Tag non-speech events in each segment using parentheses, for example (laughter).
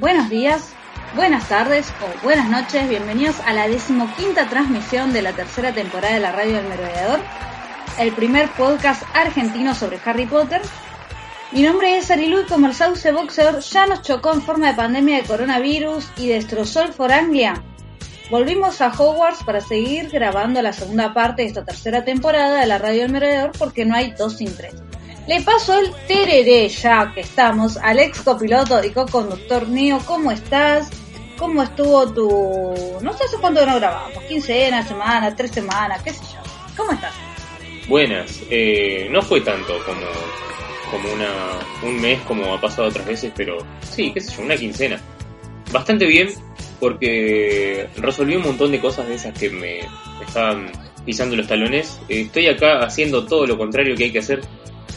Buenos días, buenas tardes o buenas noches. Bienvenidos a la decimoquinta transmisión de la tercera temporada de la Radio del Merodeador, el primer podcast argentino sobre Harry Potter. Mi nombre es Arilu y como el sauce boxer ya nos chocó en forma de pandemia de coronavirus y destrozó el Foranglia. Volvimos a Hogwarts para seguir grabando la segunda parte de esta tercera temporada de la Radio del Merodeador porque no hay dos sin tres. Le paso el tereré ya que estamos al ex copiloto y co-conductor Neo. ¿Cómo estás? ¿Cómo estuvo tu... no sé hace cuánto no grabamos? ¿15 semanas, tres semanas, qué sé yo? ¿Cómo estás? Buenas, eh, no fue tanto como, como una, un mes como ha pasado otras veces, pero sí, qué sé yo, una quincena. Bastante bien porque resolví un montón de cosas de esas que me estaban pisando los talones. Estoy acá haciendo todo lo contrario que hay que hacer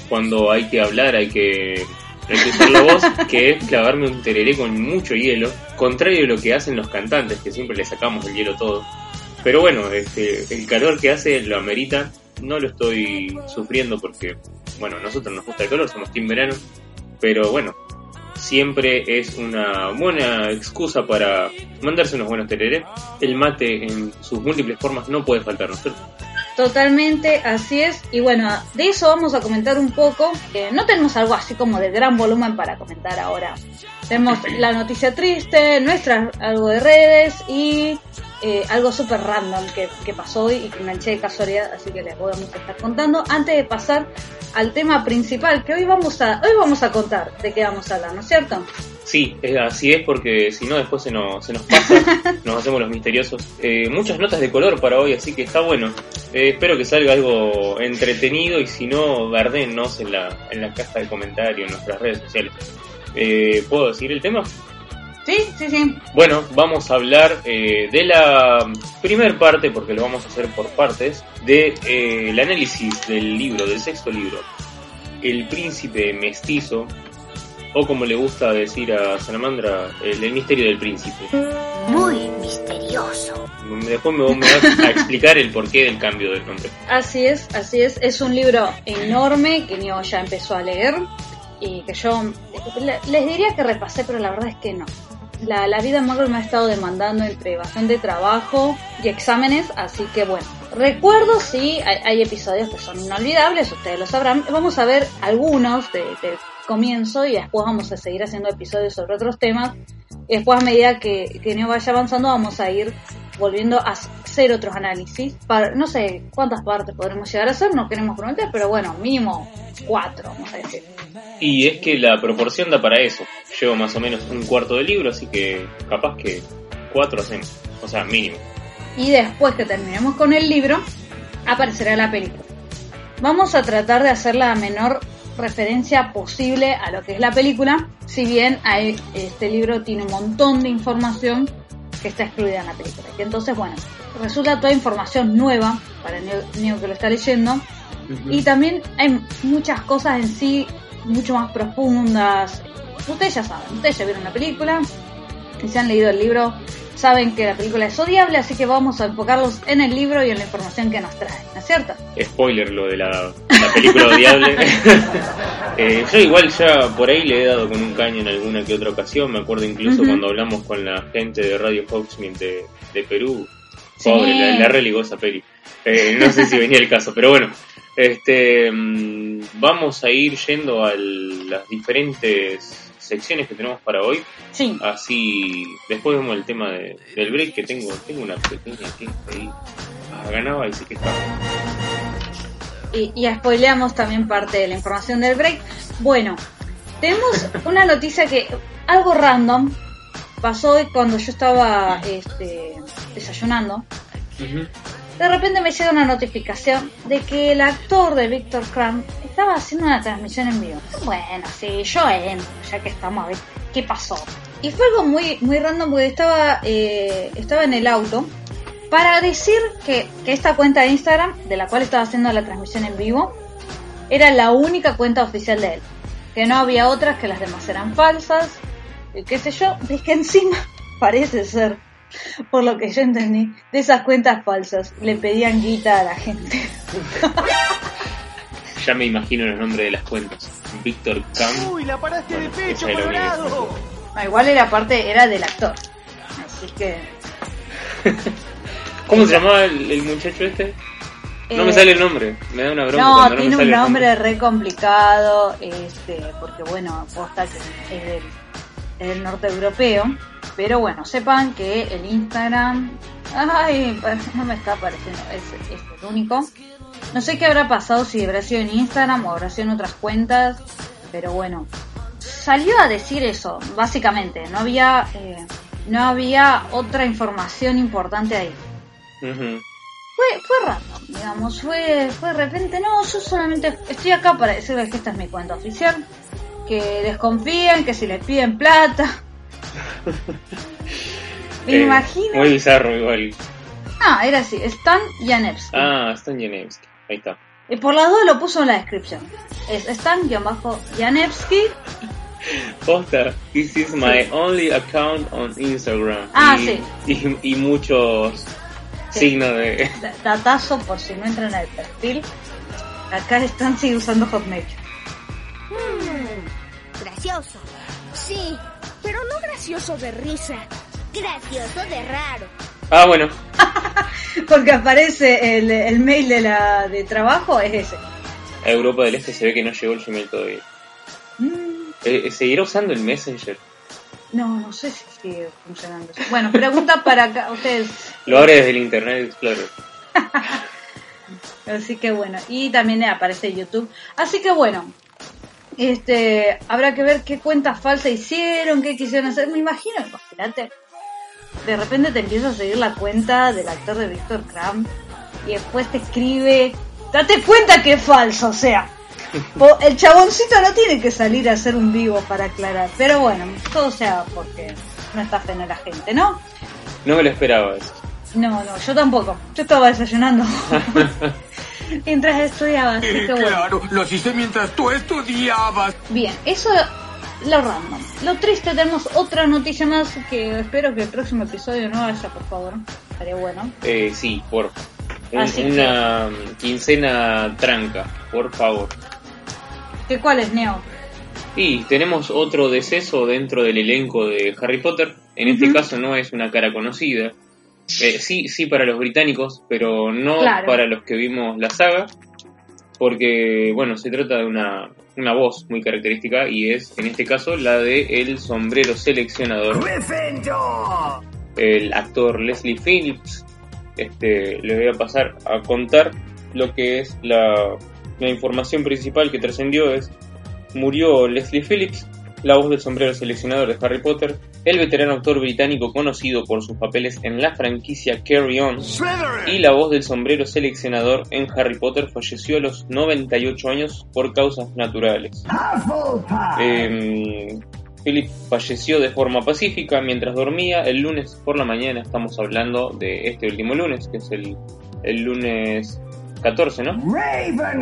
cuando hay que hablar, hay que reclutar la voz, que es clavarme un tereré con mucho hielo, contrario a lo que hacen los cantantes, que siempre le sacamos el hielo todo. Pero bueno, este, el calor que hace lo amerita, no lo estoy sufriendo porque, bueno, nosotros nos gusta el calor, somos team verano, pero bueno, siempre es una buena excusa para mandarse unos buenos tereré. El mate en sus múltiples formas no puede faltar, ¿no es cierto? Totalmente, así es. Y bueno, de eso vamos a comentar un poco. Eh, no tenemos algo así como de gran volumen para comentar ahora. Tenemos la noticia triste, nuestras algo de redes y eh, algo súper random que, que pasó hoy y que enganché de casualidad, así que les vamos a estar contando. Antes de pasar al tema principal, que hoy vamos a, hoy vamos a contar de qué vamos a hablar, ¿no es cierto? Sí, es- así es porque si no después se nos, se nos pasa, (laughs) nos hacemos los misteriosos. Eh, muchas notas de color para hoy, así que está bueno. Eh, espero que salga algo entretenido y si no, gardenos en la, en la caja de comentarios, en nuestras redes sociales. Eh, ¿Puedo decir el tema? Sí, sí, sí. Bueno, vamos a hablar eh, de la primer parte, porque lo vamos a hacer por partes, de eh, el análisis del libro, del sexto libro, El Príncipe Mestizo, o como le gusta decir a Salamandra, el, el misterio del príncipe. Muy misterioso. Después me, me va a (laughs) explicar el porqué del cambio del nombre. Así es, así es. Es un libro enorme que Neo ya empezó a leer y que yo le- les diría que repasé, pero la verdad es que no. La, la vida Marvel me ha estado demandando entre bastante trabajo y exámenes, así que bueno. Recuerdo, sí, hay, hay episodios que son inolvidables, ustedes lo sabrán. Vamos a ver algunos de- del comienzo y después vamos a seguir haciendo episodios sobre otros temas. Después a medida que, que Neo vaya avanzando vamos a ir volviendo a hacer otros análisis. Para, no sé cuántas partes podremos llegar a hacer, no queremos prometer, pero bueno, mínimo cuatro, vamos a decir. Y es que la proporción da para eso. Llevo más o menos un cuarto de libro, así que capaz que cuatro hacemos. O sea, mínimo. Y después que terminemos con el libro, aparecerá la película. Vamos a tratar de hacer la menor referencia posible a lo que es la película, si bien hay- este libro tiene un montón de información que está excluida en la película. Y entonces, bueno, resulta toda información nueva para el Neo que lo está leyendo. Y también hay muchas cosas en sí mucho más profundas. Ustedes ya saben, ustedes ya vieron la película y si han leído el libro, saben que la película es odiable, así que vamos a enfocarlos en el libro y en la información que nos trae, ¿no es cierto? spoiler lo de la, la película odiable. (laughs) Eh, yo igual ya por ahí le he dado con un caño en alguna que otra ocasión. Me acuerdo incluso cuando hablamos con la gente de Radio Hogsmeade de, de Perú. Sí. Pobre, la, la religó esa peli. Eh, no sé si venía el caso, pero bueno. Este, mm, vamos a ir yendo a las diferentes secciones que tenemos para hoy. Sí, Así, después vemos el tema de- del break que tengo. Tengo una pequeña queja ahí. Ah, ganaba y se quejaba. y, y spoileamos también parte de la información del break. Bueno, tenemos una noticia que algo random pasó hoy cuando yo estaba este, desayunando. De repente me llega una notificación de que el actor de Victor Crumb estaba haciendo una transmisión en vivo. Bueno, sí, yo entro, ya que estamos a ver qué pasó. Y fue algo muy, muy random porque estaba, eh, estaba en el auto para decir que, que esta cuenta de Instagram, de la cual estaba haciendo la transmisión en vivo, era la única cuenta oficial de él. Que no había otras, que las demás eran falsas, y qué sé yo, de que encima (laughs) parece ser, por lo que yo entendí, de esas cuentas falsas, le pedían guita a la gente. Ya me imagino los nombres de las cuentas. Víctor Camp. Uy, la paraste de pecho, Colorado. Ah, igual era parte, era del actor. Así que... (laughs) ¿Cómo se llamaba el, el muchacho este? No eh, me sale el nombre. Me da una broma. No, cuando tiene me un sale el nombre re complicado, este, porque bueno, posta que es del, del norte europeo. Pero bueno, sepan que el Instagram, ay, (laughs) no me está apareciendo, es, es el único. No sé qué habrá pasado, si habrá sido en Instagram o habrá sido en otras cuentas, pero bueno, salió a decir eso, básicamente. No había, eh, no había otra información importante ahí fue, fue random, digamos, fue, fue de repente, no, yo solamente estoy acá para decirles que esta es mi cuenta oficial, que desconfíen, que si les piden plata. (laughs) Me Eh, imagino. Muy bizarro igual. Ah, era así, Stan Janevsky. Ah, Stan Janevsky. Ahí está. Y por las dos lo puso en la descripción. Es Stan-Janevsky. (laughs) Posta, this is my only account on Instagram. Ah, y, sí. Y, y muchos Sí. signos de... Da- Datazo por si no entran al perfil. Acá Stan sigue usando Hotmail. Mm, gracioso. Sí, pero no gracioso de risa. Gracioso de raro. Ah, bueno. (laughs) Porque aparece el, el mail de la de trabajo, es ese. A Europa del Este se ve que no llegó el Gmail todavía. Mm, Eh, ¿Seguirá usando el Messenger? No, no sé si sigue funcionando. Bueno, pregunta para acá, ustedes. (laughs) Lo abre desde el Internet Explorer. (laughs) Así que bueno, y también aparece YouTube. Así que bueno, este, habrá que ver qué cuentas falsas hicieron, qué quisieron hacer. Me imagino, imagínate. De repente te empieza a seguir la cuenta del actor de Víctor Kram y después te escribe, date cuenta que es falso, o sea. (laughs) El chaboncito no tiene que salir a hacer un vivo para aclarar, pero bueno, todo sea porque no está en la gente, ¿no? No me lo esperaba eso. No, no, yo tampoco. Yo estaba desayunando (laughs) (laughs) mientras estudiaba, así que bueno. Claro, lo hiciste mientras tú estudiabas. Bien, eso lo random. Lo triste, tenemos otra noticia más que espero que el próximo episodio no haya, por favor. Estaría bueno. Eh, sí, por un- Así que- una quincena tranca, por favor. ¿Qué cuál es, Neo? Y tenemos otro deceso dentro del elenco de Harry Potter. En este caso no es una cara conocida. Eh, sí, sí para los británicos, pero no Claro. para los que vimos la saga. Porque, bueno, se trata de una, una voz muy característica y es, en este caso, la de el sombrero seleccionador. El actor Leslie Phillips. Este, le voy a pasar a contar lo que es la, la información principal que trascendió es murió Leslie Phillips, la voz del sombrero seleccionador de Harry Potter, el veterano actor británico conocido por sus papeles en la franquicia Carry On, y la voz del sombrero seleccionador en Harry Potter falleció a los 98 años por causas naturales. Eh, Philip falleció de forma pacífica mientras dormía el lunes por la mañana. Estamos hablando de este último lunes, que es el, el lunes 14, ¿no?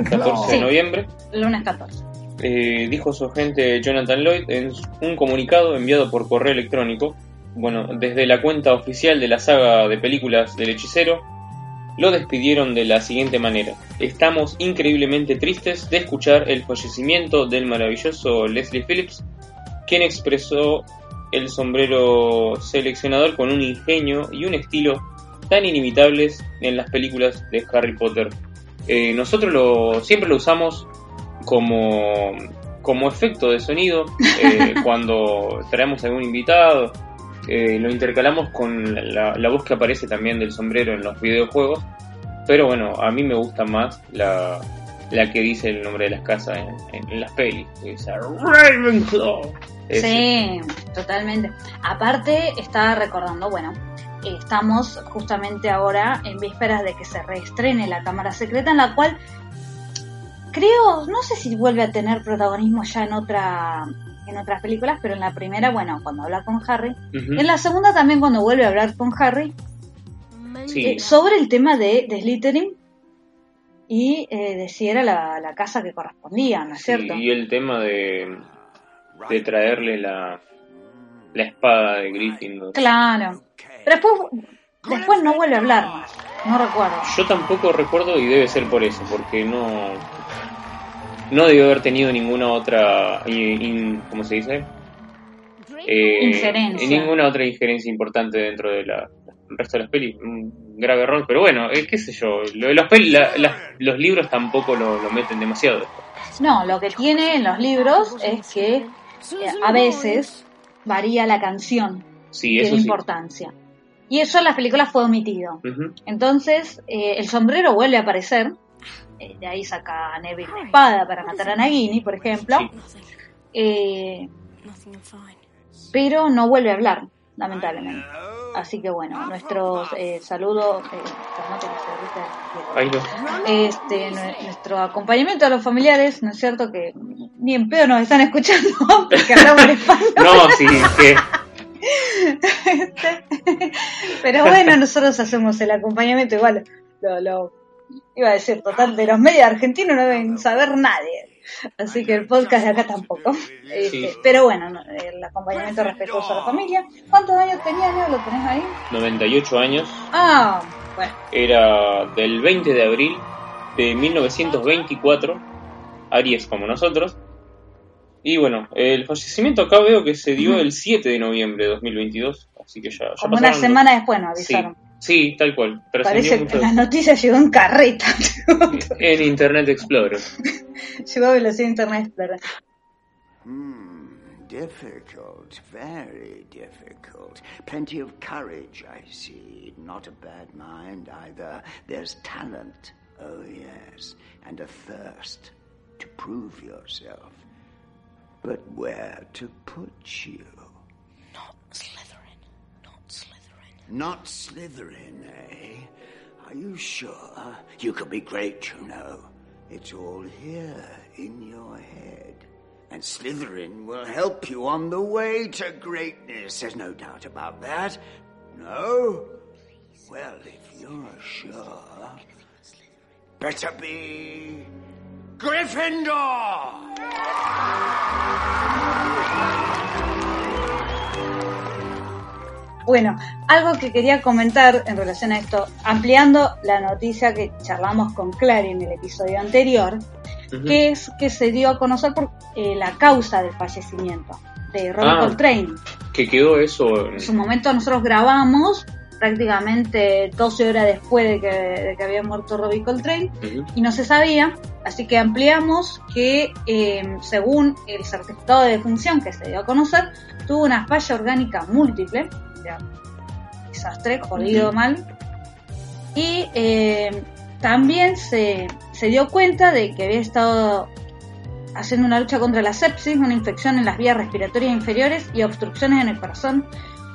14 de Sí. noviembre. Lunes 14. Eh, dijo su agente Jonathan Lloyd en un comunicado enviado por correo electrónico. Bueno, desde la cuenta oficial de la saga de películas del hechicero, lo despidieron de la siguiente manera. Estamos increíblemente tristes de escuchar el fallecimiento del maravilloso Leslie Phillips, quien expresó el sombrero seleccionador con un ingenio y un estilo tan inimitables en las películas de Harry Potter. Eh, nosotros lo, siempre lo usamos como como efecto de sonido, eh, (laughs) cuando traemos a algún invitado, eh, lo intercalamos con la, la voz que aparece también del sombrero en los videojuegos. Pero bueno, a mí me gusta más la, la que dice el nombre de las casas en, en- en las pelis. dice Ravenclaw. Ese. Sí, totalmente. Aparte, estaba recordando, bueno, estamos justamente ahora en vísperas de que se reestrene la Cámara Secreta, en la cual creo, no sé si vuelve a tener protagonismo ya en otra en otras películas, pero en la primera, bueno, cuando habla con Harry, en la segunda también cuando vuelve a hablar con Harry, Sí. eh, sobre el tema de, de Slytherin y eh, de si era la, la casa que correspondía, ¿no es Sí, cierto? y el tema de, de traerle la, la espada de Gryffindor. Claro. Pero después, después no vuelve a hablar más. No recuerdo. Yo tampoco recuerdo y debe ser por eso, porque no no debió haber tenido ninguna otra, in- in- ¿cómo se dice? Eh, Injerencia. Ninguna otra injerencia importante dentro de la el resto de las pelis. Un grave error, pero bueno, eh, qué sé yo. Lo los, peli- la- la- los libros tampoco lo, lo meten demasiado. No, lo que tiene en los libros es que eh, a veces varía la canción, Sí, eso sí. importancia. Y eso en las películas fue omitido. Entonces, eh, el sombrero vuelve a aparecer. Eh, de ahí saca a Neville la espada para matar a Nagini, por ejemplo. Eh, pero no vuelve a hablar, lamentablemente. Así que bueno, nuestros eh, saludos. eh, lo- este, nue- nuestro acompañamiento a los familiares, ¿no es cierto? Que ni en pedo nos están escuchando (laughs) porque hablamos en español. No, sí, que Pero bueno, nosotros hacemos el acompañamiento igual. Lo, lo- iba a decir, total, de los medios argentinos no deben saber nadie. Así que el podcast de acá tampoco. Este, Pero bueno, no, el acompañamiento respetuoso a la familia. ¿Cuántos años tenía, Leo? ¿Lo tenés ahí? 98 años. Ah, bueno. Era del 20 de abril de 1924, Aries como nosotros. Y bueno, el fallecimiento acá veo que se dio el 7 de noviembre de 2022, así que ya, ya Como una semana después nos Sí, avisaron. sí, tal cual. Trascendió Parece mucho que la noticia llegó en carreta. (laughs) en Internet Explorer. (laughs) llegó a velocidad internet explorer. Hmm, difficult, very difficult. Plenty of courage, I see. Not a bad mind either. There's talent, oh yes, and a thirst to prove yourself. But where to put you? Not Slytherin. Not Slytherin. Not Slytherin, eh? Are you sure? You could be great, you know. It's all here in your head. And Slytherin will help you on the way to greatness. There's no doubt about that. No? Well, if you're sure, better be Gryffindor! Bueno, algo que quería comentar en relación a esto, ampliando la noticia que charlamos con Clary en el episodio anterior, que es que se dio a conocer por eh, la causa del fallecimiento de Robbie Ah. Coltrane. Que quedó eso. en- En su momento nosotros grabamos prácticamente 12 horas después de que, de que había muerto Robbie Coltrane y no se sabía, así que ampliamos que eh, según el certificado de defunción que se dio a conocer, tuvo una falla orgánica múltiple, o sea, desastre, jodido Ujú. mal, y eh, también se, se dio cuenta de que había estado haciendo una lucha contra la sepsis, una infección en las vías respiratorias inferiores y obstrucciones en el corazón.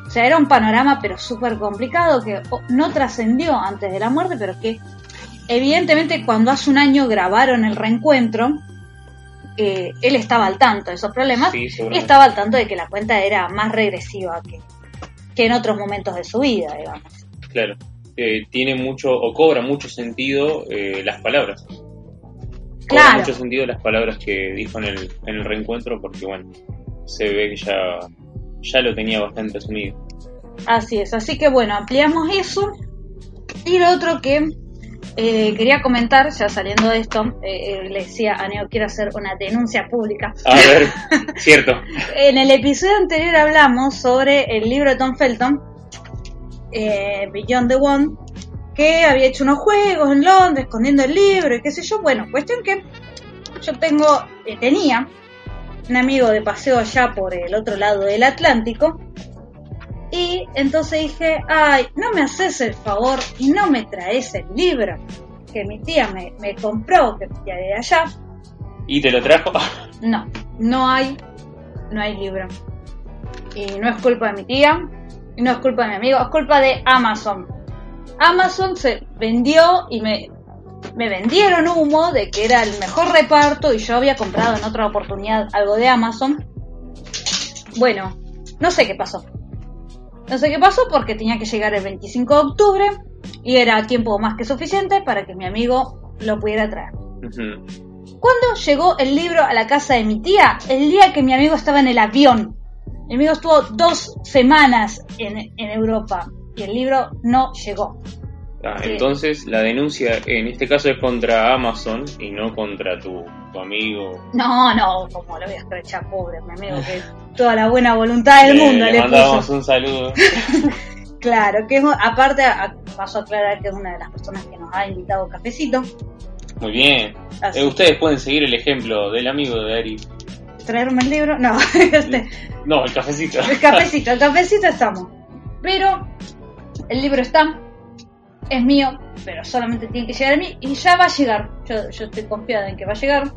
O sea, era un panorama pero súper complicado que o, no trascendió antes de la muerte, pero que evidentemente cuando hace un año grabaron el reencuentro, eh, él estaba al tanto de esos problemas Sí, y estaba al tanto de que la cuenta era más regresiva que, que en otros momentos de su vida, digamos. Claro. Eh, tiene mucho, o cobra mucho sentido eh, las palabras. Cobra Claro. mucho sentido las palabras que dijo en el, en el reencuentro, porque bueno, se ve que ya, ya lo tenía bastante asumido. Así es, así que bueno, ampliamos eso. Y lo otro que eh, quería comentar, ya saliendo de esto, eh, eh, le decía a Neo, quiero hacer una denuncia pública. A ver, (laughs) cierto. En el episodio anterior hablamos sobre el libro de Tom Felton, eh, Beyond the One, que había hecho unos juegos en Londres escondiendo el libro y qué sé yo. Bueno, cuestión que yo tengo, eh, tenía un amigo de paseo allá por el otro lado del Atlántico. Y entonces dije, ay, no me haces el favor y no me traes el libro que mi tía me, me compró, que tía de allá. ¿Y te lo trajo? (laughs) No, no hay, no hay libro. Y no es culpa de mi tía, y no es culpa de mi amigo, es culpa de Amazon. Amazon se vendió y me, me vendieron humo de que era el mejor reparto y yo había comprado en otra oportunidad algo de Amazon. Bueno, no sé qué pasó. No sé qué pasó porque tenía que llegar el 25 de octubre y era tiempo más que suficiente para que mi amigo lo pudiera traer. Ujú. ¿Cuándo llegó el libro a la casa de mi tía? El día que mi amigo estaba en el avión. Mi amigo estuvo dos semanas en, en Europa y el libro no llegó. Ah, Sí. Entonces la denuncia en este caso es contra Amazon y no contra tu, tu amigo. No, no, como lo voy a escrachar, pobre mi amigo, que toda la buena voluntad del mundo le le, mandamos puso. un saludo. (laughs) Claro, que es, aparte, a- paso a aclarar que es una de las personas que nos ha invitado a cafecito. Muy bien. Eh, ustedes pueden seguir el ejemplo del amigo de Ari. traerme el libro, no, (laughs) este, No, el cafecito. El cafecito, el cafecito estamos. Pero el libro está, es mío, pero solamente tiene que llegar a mí y ya va a llegar. Yo, yo estoy confiada en que va a llegar.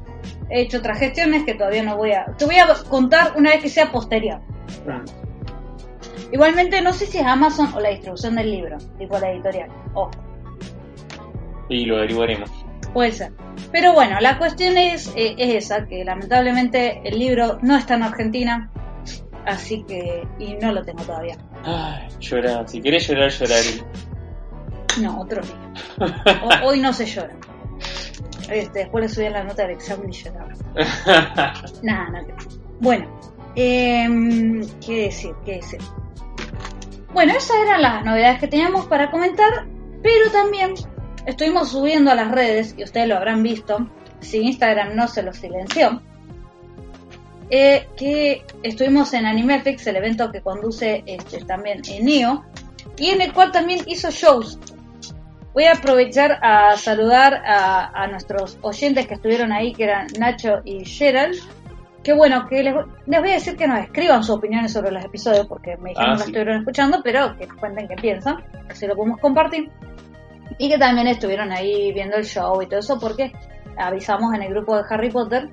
He hecho otras gestiones que todavía no voy a. Te voy a contar una vez que sea posterior. Igualmente, no sé si es Amazon o la distribución del libro, tipo la editorial. Ojo, Y lo averiguaremos. puede ser. Pero bueno, la cuestión es, eh, es esa: que lamentablemente el libro no está en Argentina. Así que. Y no lo tengo todavía. Ay, llora. Si querés llorar, llorar. No, otro día. O- hoy no se llora. Este, después le subí la nota del examen y lloraba. (laughs) Nada, no. Bueno, em, ¿qué decir? ¿Qué decir? Bueno, esas eran las novedades que teníamos para comentar, pero también estuvimos subiendo a las redes, y ustedes lo habrán visto, si Instagram no se lo silenció, eh, que estuvimos en Animefix, el evento que conduce este, también en Neo, y en el cual también hizo shows. Voy a aprovechar a saludar a, a nuestros oyentes que estuvieron ahí, que eran Nacho y Gerald. Que bueno, que les, les voy a decir que nos escriban sus opiniones sobre los episodios, porque me dijeron Ah, que sí. estuvieron escuchando, pero que cuenten qué piensan, así lo podemos compartir. Y que también estuvieron ahí viendo el show y todo eso, porque avisamos en el grupo de Harry Potter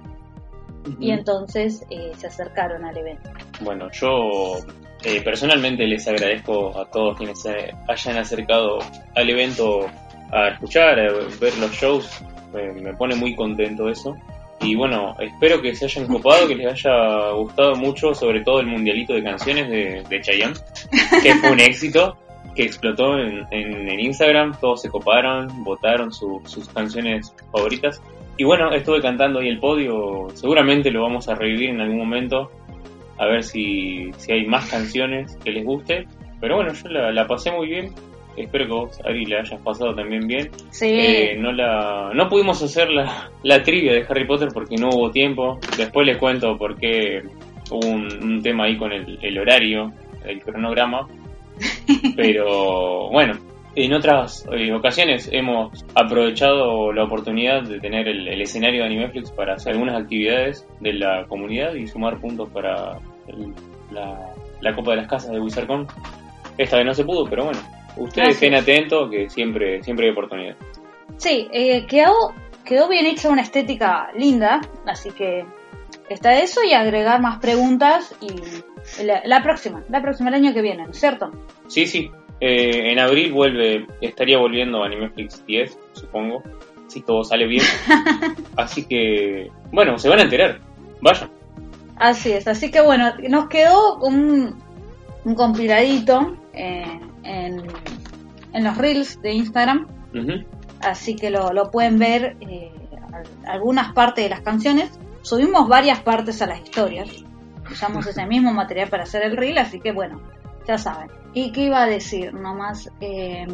y entonces eh, se acercaron al evento. Bueno, yo eh, personalmente les agradezco a todos quienes se hayan acercado al evento a escuchar, a ver los shows. Me pone muy contento eso. Y bueno, espero que se hayan copado, que les haya gustado mucho, sobre todo el mundialito de canciones de, de Chayanne, que fue un éxito, que explotó en, en- en Instagram, todos se coparon, votaron su- sus canciones favoritas. Y bueno, estuve cantando ahí el podio, seguramente lo vamos a revivir en algún momento, a ver si, si hay más canciones que les guste. Pero bueno, yo la, la pasé muy bien, espero que vos, Ari, la hayas pasado también bien. Sí, Eh, no la no pudimos hacer la, la trivia de Harry Potter porque no hubo tiempo. Después les cuento por qué hubo un, un tema ahí con el, el horario, el cronograma. (laughs) Pero bueno, en otras eh, ocasiones hemos aprovechado la oportunidad de tener el, el escenario de Animeflix para hacer algunas actividades de la comunidad y sumar puntos para el- la, la Copa de las Casas de Wizardcon. Esta vez no se pudo, pero bueno, ustedes estén es. atentos que siempre, siempre hay oportunidad. Sí, eh, quedó, quedó bien hecha una estética linda, así que está eso y agregar más preguntas y la, la próxima, la próxima, el año que viene, ¿no es cierto? Sí, sí. Eh, en abril vuelve, estaría volviendo a Animeflix 10, supongo, si todo sale bien. (laughs) Así que, bueno, se van a enterar. Vayan. Así es, así que bueno, nos quedó un, un compiladito eh, en, en los reels de Instagram, así que lo, lo pueden ver eh, al- algunas partes de las canciones. Subimos varias partes a las historias, usamos ese mismo material para hacer el reel, así que bueno, ya saben. ¿Y qué iba a decir nomás? Eh,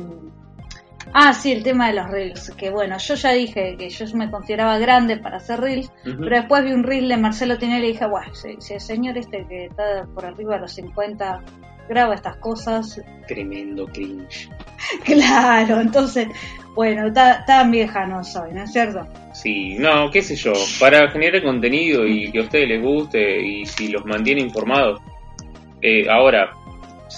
ah, sí, el tema de los reels, que bueno, yo ya dije que yo me consideraba grande para hacer reels, pero después vi un reel de Marcelo Tinelli y dije, bueno, si, si el señor este que está por arriba de los 50 graba estas cosas, Tremendo cringe. (laughs) Claro, entonces, bueno, ta- tan vieja no soy, ¿no es cierto? Sí, no, qué sé yo, para generar contenido y que a ustedes les guste y si los mantiene informados. Eh, ahora,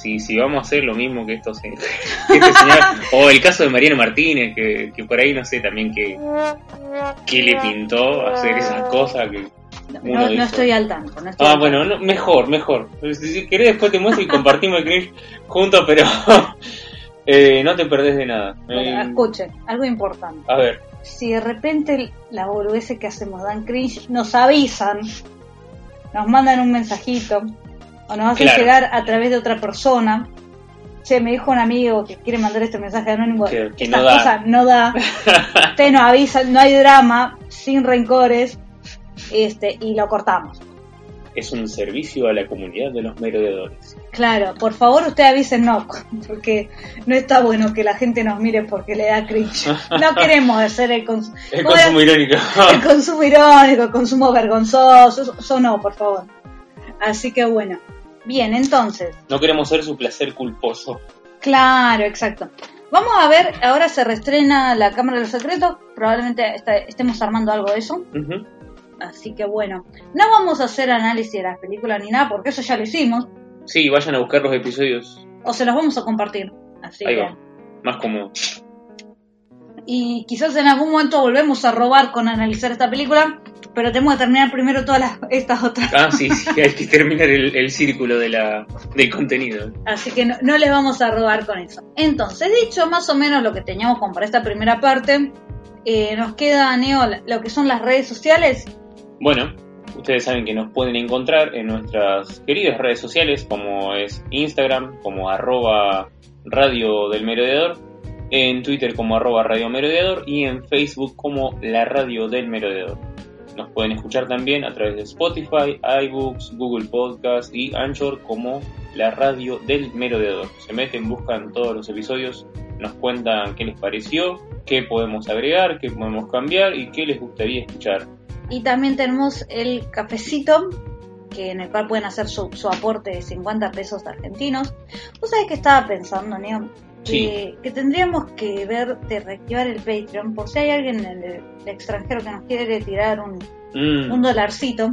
si, si vamos a hacer lo mismo que estos (laughs) que este señor, o el caso de Mariano Martínez, que, que por ahí no sé también qué, qué le pintó hacer esas cosas que No, no- estoy al tanto. No estoy Ah, al bueno, no, mejor, mejor. Si querés después te muestro y compartimos el cringe juntos, pero (laughs) eh, no te perdés de nada. Bueno, Eh, escuchen, algo importante. a ver, Si de repente la boludez que hacemos dan cringe, nos avisan, nos mandan un mensajito, o nos hacen Claro. llegar a través de otra persona. Che, me dijo un amigo que quiere mandar este mensaje anónimo. Que- que Estas no da. no da. (laughs) Ustedes nos avisan, no hay drama, sin rencores, este, y lo cortamos. es un servicio a la comunidad de los merodeadores. Claro, por favor usted avisen no, porque no está bueno que la gente nos mire porque le da cringe. No (laughs) queremos hacer el, cons- El ¿cómo consumo era? irónico. (laughs) el consumo irónico, el consumo vergonzoso, eso no, por favor. Así que bueno. Bien, entonces, No queremos ser su placer culposo. claro, exacto. Vamos a ver, ahora se reestrena La Cámara de los Secretos, probablemente está- estemos armando algo de eso. Así que bueno, no vamos a hacer análisis de las películas ni nada, porque eso ya lo hicimos, Sí, vayan a buscar los episodios. o se los vamos a compartir. Así Ahí que... va. Más como. y quizás en algún momento volvemos a robar con analizar esta película, pero tenemos que terminar primero todas las, estas otras. Ah, sí, sí, hay que (laughs) terminar el, el círculo de la, del contenido. Así que no, no les vamos a robar con eso. Entonces, dicho más o menos lo que teníamos como para esta primera parte, eh, nos queda, Neo, lo que son las redes sociales. Bueno, ustedes saben que nos pueden encontrar en nuestras queridas redes sociales, como es Instagram, como arroba radio del merodeador, en Twitter como arroba radio merodeador y en Facebook como la radio del merodeador. Nos pueden escuchar también a través de Spotify, iBooks, Google Podcast y Anchor como la radio del merodeador. Se meten, buscan todos los episodios, nos cuentan qué les pareció, qué podemos agregar, qué podemos cambiar y qué les gustaría escuchar. Y también tenemos el cafecito, que en el cual pueden hacer su, su aporte de 50 pesos argentinos. ¿Vos sabés que estaba pensando, Neo? Que, que tendríamos que ver de reactivar el Patreon por si hay alguien en el, el extranjero que nos quiere tirar un, Mm. un dolarcito.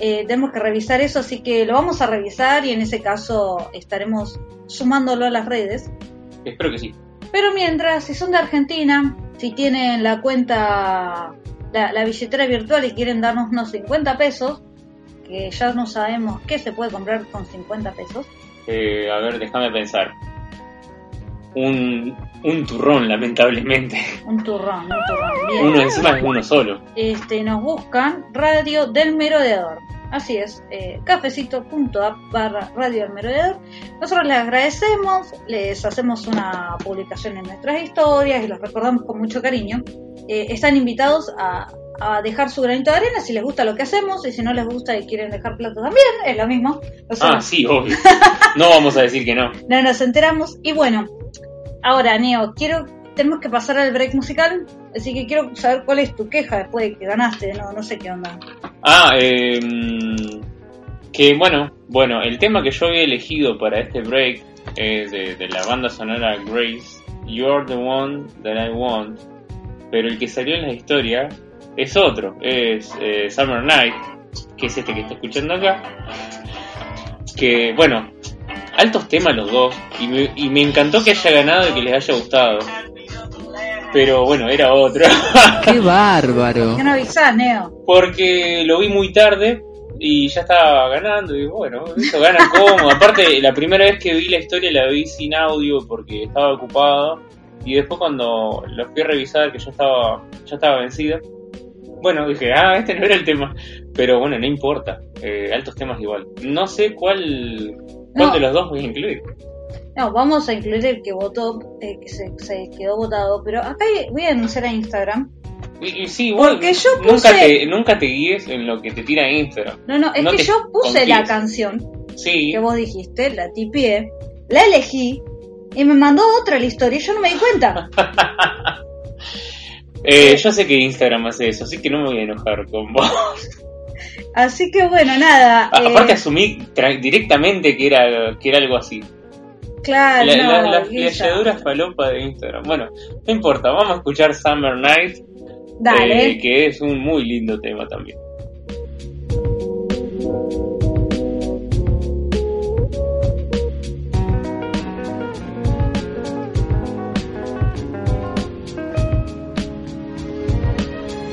Eh, tenemos que revisar eso, así que lo vamos a revisar y en ese caso estaremos sumándolo a las redes. Espero que sí. Pero mientras, si son de Argentina, si tienen la cuenta, la, la billetera virtual y quieren darnos unos 50 pesos, que ya no sabemos qué se puede comprar con 50 pesos. Eh, a ver, déjame pensar. Un, un turrón, lamentablemente. Un turrón, un turrón. Bien. Uno encima es uno solo. este, nos buscan Radio del Merodeador. Así es, eh, cafecito.app barra Radio del Merodeador. Nosotros les agradecemos, les hacemos una publicación en nuestras historias y los recordamos con mucho cariño. Eh, están invitados a, a dejar su granito de arena si les gusta lo que hacemos y si no les gusta y quieren dejar plata también, es lo mismo. Ah, sí, obvio. (laughs) No vamos a decir que no. no nos enteramos. Y bueno, ahora, Neo, quiero, tenemos que pasar al break musical, así que quiero saber cuál es tu queja después de que ganaste, no, no sé qué onda. Ah, eh, que bueno, bueno, el tema que yo había elegido para este break es de, de la banda sonora Grace, You're the One That I Want, pero el que salió en la historia es otro, es eh, Summer Night, que es este que está escuchando acá, que bueno, altos temas los dos, y me, y me encantó que haya ganado y que les haya gustado, pero bueno, era otro. (laughs) ¡Qué bárbaro! ¿Qué no avisás, Neo? porque lo vi muy tarde y ya estaba ganando y bueno, eso gana cómodo. Aparte, la primera vez que vi la historia la vi sin audio porque estaba ocupado y después cuando lo fui a revisar que ya estaba ya estaba vencida, bueno, dije, ah, este no era el tema, pero bueno, no importa, eh, altos temas igual. No sé cuál cuál No. de los dos voy a incluir. No, vamos a incluir el que votó, eh, que se, se quedó votado, pero acá voy a denunciar a Instagram. Y, y sí, Porque yo nunca, puse- te, nunca te guíes en lo que te tira Instagram. No, no, es No que yo puse la canción Sí, que vos dijiste, la tipié, la elegí y me mandó otra la historia y yo no me di cuenta. (laughs) Eh, yo sé que Instagram hace eso, así que no me voy a enojar con vos. Así que bueno, nada. A- eh, Aparte asumí tra- directamente que era, que era algo así. Claro, La, no, la falopa de Instagram. Bueno, no importa, vamos a escuchar Summer Night, Dale. eh, que es un muy lindo tema también.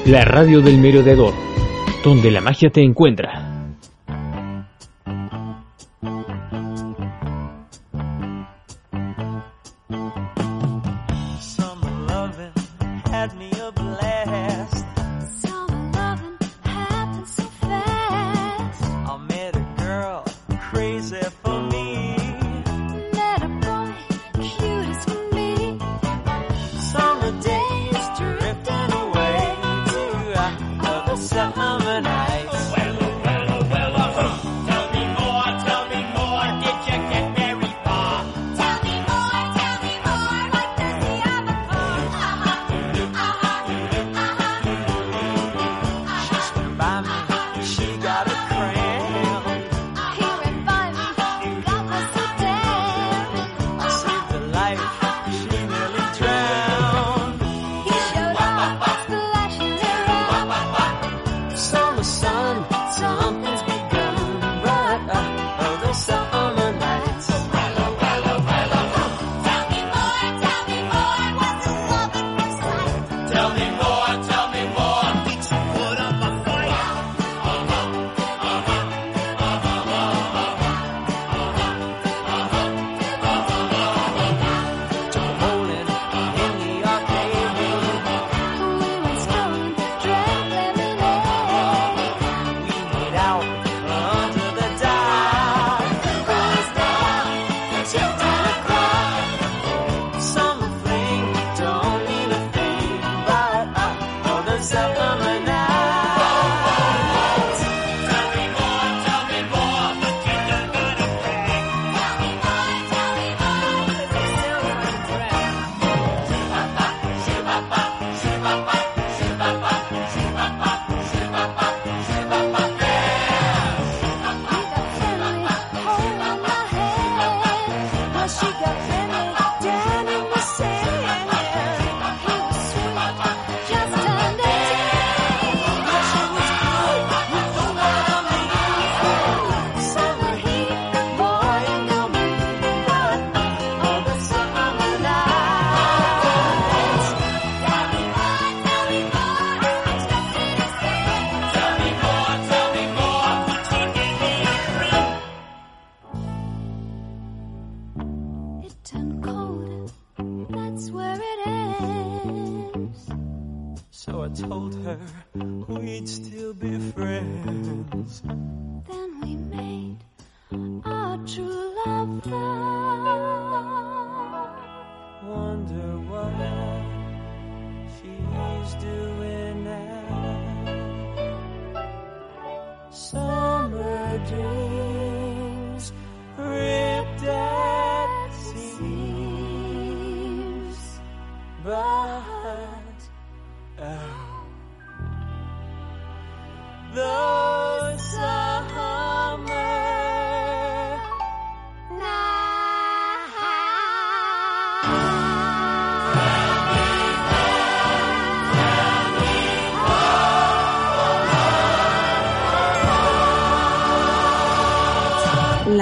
La radio del merodeador, donde la magia te encuentra.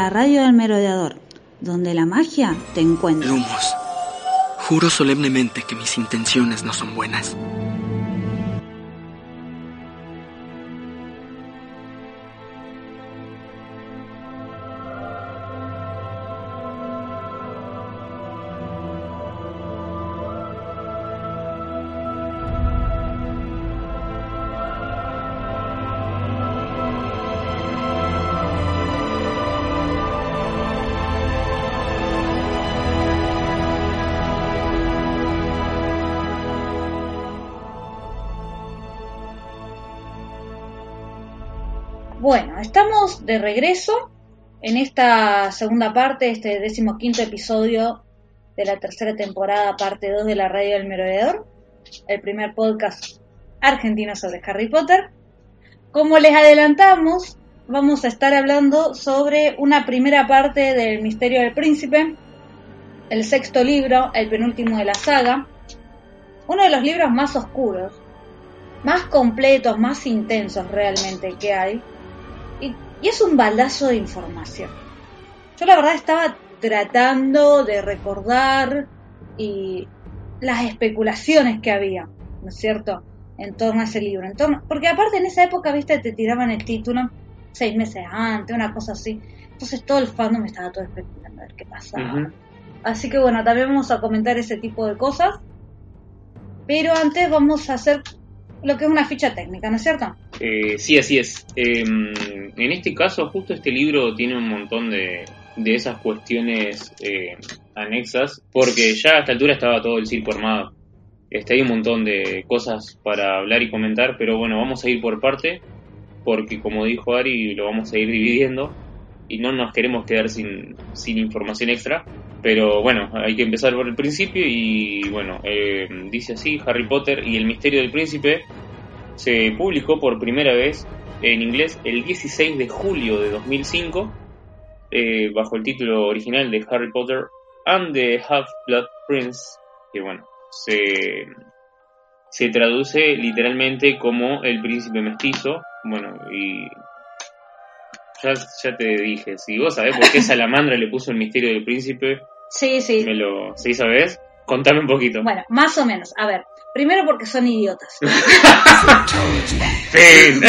La radio del merodeador, donde la magia te encuentra. Lumos, juro solemnemente que mis intenciones no son buenas. Bueno, estamos de regreso en esta segunda parte, este decimoquinto episodio de la tercera temporada, parte 2 de la radio del merodeador, el primer podcast argentino sobre Harry Potter. Como les adelantamos, vamos a estar hablando sobre una primera parte del misterio del príncipe, el sexto libro, el penúltimo de la saga, uno de los libros más oscuros, más completos, más intensos realmente que hay, y, y es un baldazo de información. Yo la verdad estaba tratando de recordar y las especulaciones que había, ¿no es cierto?, en torno a ese libro. En torno, porque aparte en esa época, viste, te tiraban el título seis meses antes, una cosa así. Entonces todo el fandom estaba todo especulando a ver qué pasaba. Así que bueno, también vamos a comentar ese tipo de cosas. Pero antes vamos a hacer lo que es una ficha técnica, ¿no es cierto? Eh, sí, así es. Eh, en este caso, justo este libro tiene un montón de, de esas cuestiones eh, anexas, porque ya a esta altura estaba todo el circo armado. Este, hay un montón de cosas para hablar y comentar, pero bueno, vamos a ir por parte, porque como dijo Ari, lo vamos a ir dividiendo y no nos queremos quedar sin, sin información extra. Pero bueno, hay que empezar por el principio y bueno, eh, dice así, Harry Potter y el misterio del príncipe se publicó por primera vez en inglés el 16 de julio de 2005 eh, bajo el título original de Harry Potter and the Half-Blood Prince, que bueno, se, se traduce literalmente como el príncipe mestizo, bueno, y ya, ya te dije, si vos sabés por qué (laughs) Salamandra le puso el misterio del príncipe, Sí, sí. me lo, ¿sí sabés? Contame un poquito. Bueno, más o menos. A ver, primero porque son idiotas. Fin.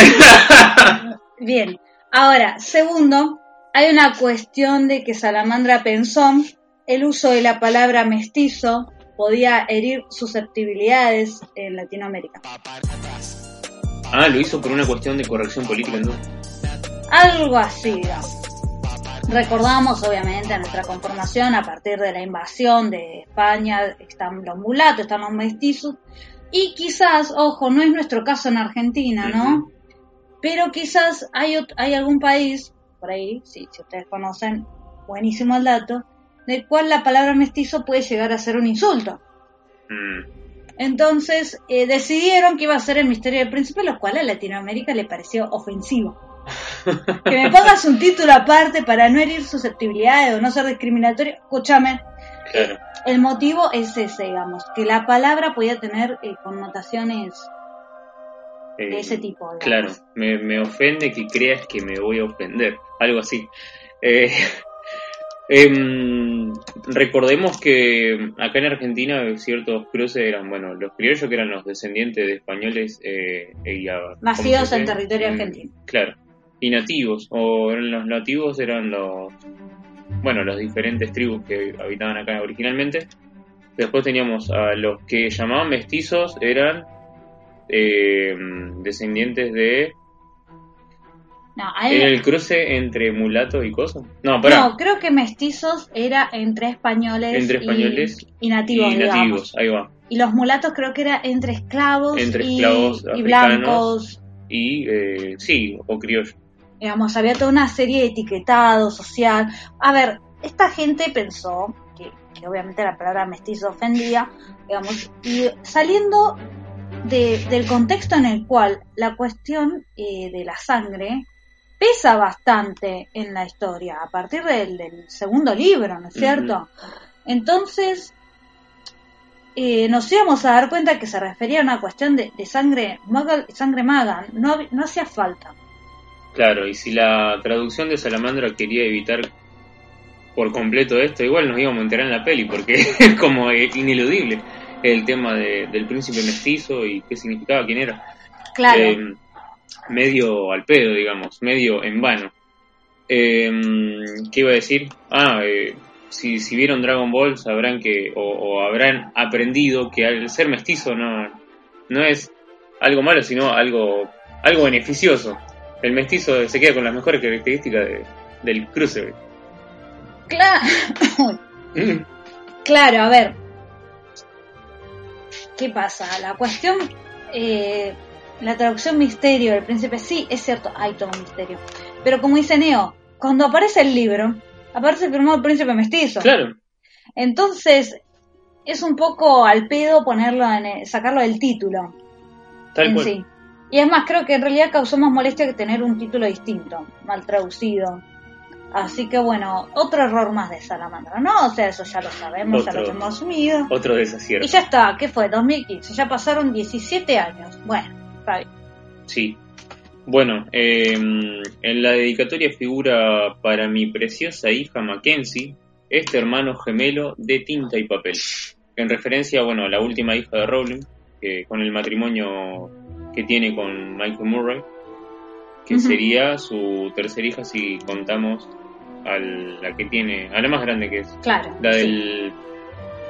(laughs) Bien. Ahora, segundo, hay una cuestión de que Salamandra pensó el uso de la palabra mestizo podía herir susceptibilidades en Latinoamérica. ah, lo hizo por una cuestión de corrección política entonces. Algo así, digamos. Recordamos obviamente a nuestra conformación a partir de la invasión de España, están los mulatos, están los mestizos, y quizás, ojo, no es nuestro caso en Argentina, ¿no? Pero quizás hay, hay algún país, por ahí, sí, si ustedes conocen, buenísimo el dato, del cual la palabra mestizo puede llegar a ser un insulto. Mm, Entonces eh, decidieron que iba a ser el misterio del príncipe, lo cual a Latinoamérica le pareció ofensivo. (laughs) que me pongas un título aparte para no herir susceptibilidades o no ser discriminatorio, escúchame, claro. el motivo es ese, digamos, que la palabra podía tener eh, connotaciones Eh, de ese tipo. digamos. Claro, me, me ofende que creas que me voy a ofender, algo así. Eh, (laughs) em, recordemos que acá en Argentina ciertos cruces eran, bueno, los criollos que eran los descendientes de españoles eh, y a- ¿cómo Nacidos en territorio Mm, argentino. Claro, y nativos, o eran los nativos eran los, bueno, las diferentes tribus que habitaban acá originalmente. Después teníamos a los que llamaban mestizos, eran eh, descendientes de No, ahí- ¿Era el cruce entre mulato y cosa? No, pará. no, creo que mestizos era entre españoles, Entre y- españoles y, nativos, y digamos. nativos, ahí va. Y los mulatos creo que era entre esclavos, Entre y, esclavos y africanos. blancos. Y eh, sí, o criollo. Digamos, había toda una serie de etiquetado social. A ver, esta gente pensó que, que obviamente la palabra mestizo ofendía, digamos, y saliendo de- del contexto en el cual la cuestión eh, de la sangre pesa bastante en la historia, a partir del, del segundo libro, ¿no es cierto? Entonces, eh, nos íbamos a dar cuenta que se refería a una cuestión de, de sangre, muggle- sangre maga, no, no hacía falta. Claro, y si la traducción de Salamandra quería evitar por completo esto, igual nos íbamos a enterar en la peli, porque (laughs) es como ineludible el tema de- del príncipe mestizo y qué significaba, quién era. Claro. Eh, medio al pedo, digamos, medio en vano. Eh, ¿Qué iba a decir? Ah, eh, si, si vieron Dragon Ball sabrán que, o, o habrán aprendido que al ser mestizo no, no es algo malo, sino algo, algo beneficioso. El mestizo se queda con las mejores características de- del cruce. Claro. Claro, a ver. ¿Qué pasa? La cuestión, eh, la traducción misterio del príncipe, sí, es cierto, hay todo un misterio. Pero como dice Neo, cuando aparece el libro, aparece firmado el príncipe mestizo. Claro, Entonces, es un poco al pedo ponerlo en el- sacarlo del título tal en cual. sí. Y es más, creo que en realidad causó más molestia que tener un título distinto, mal traducido. Así que bueno, otro error más de Salamandra, ¿no? O sea, eso ya lo sabemos, ya lo Otro. tenemos asumido. Otro Y desacierto. ya está, ¿qué fue? 2015, ya pasaron 17 años. Bueno, está bien. Sí. Bueno, eh, en la dedicatoria figura para mi preciosa hija Mackenzie, este hermano gemelo de tinta y papel. En referencia, bueno, a la última hija de Rowling, que con el matrimonio que tiene con Michael Murray, que sería su tercera hija si contamos a la que tiene, a la más grande que es Claro. la sí. del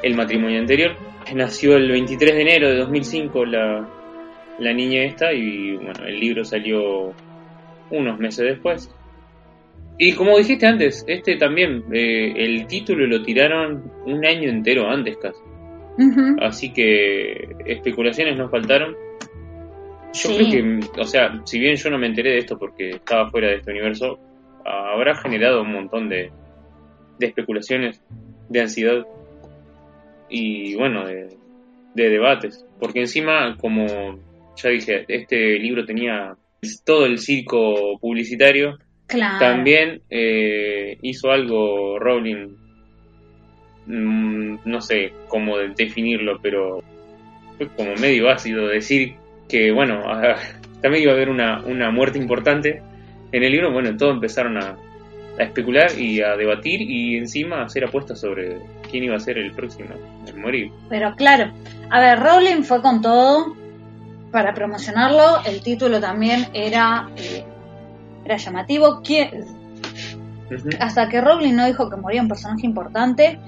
el matrimonio anterior. Nació el 23 de enero de 2005 la, la niña esta y bueno, el libro salió unos meses después. Y como dijiste antes, este también, eh, el título lo tiraron un año entero antes casi. Así que especulaciones no faltaron. Yo Sí. creo que, o sea, si bien yo no me enteré de esto porque estaba fuera de este universo, habrá generado un montón de, de especulaciones, de ansiedad y bueno, de, de debates. Porque encima, como ya dije, este libro tenía todo el circo publicitario, Claro. también eh, hizo algo Rowling, mm, no sé cómo de- definirlo, pero fue como medio ácido decir que, bueno, (laughs) ah, también iba a haber una, una muerte importante en el libro. Bueno, todos empezaron a, a especular y a debatir y encima a hacer apuestas sobre quién iba a ser el próximo en morir. Pero claro, a ver, Rowling fue con todo para promocionarlo. El título también era, eh, era llamativo. ¿Quién- hasta que Rowling no dijo que moría un personaje importante,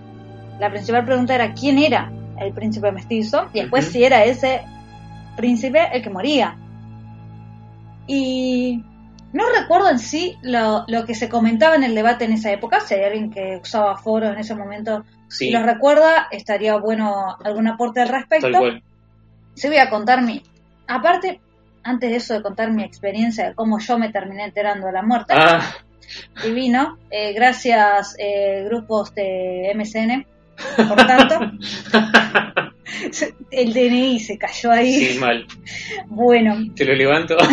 la principal pregunta era quién era el príncipe mestizo y después si era ese príncipe el que moría. Y no recuerdo en sí lo, lo que se comentaba en el debate en esa época, si hay alguien que usaba foro en ese momento Sí, lo recuerda, estaría bueno algún aporte al respecto. Sí voy a contar mi... Aparte, antes de eso de contar mi experiencia de cómo yo me terminé enterando de la muerte, Ah, divino, eh, gracias eh, grupos de MSN, por tanto, (laughs) (laughs) el DNI se cayó ahí. sí, mal. Bueno, Te lo levanto. (laughs)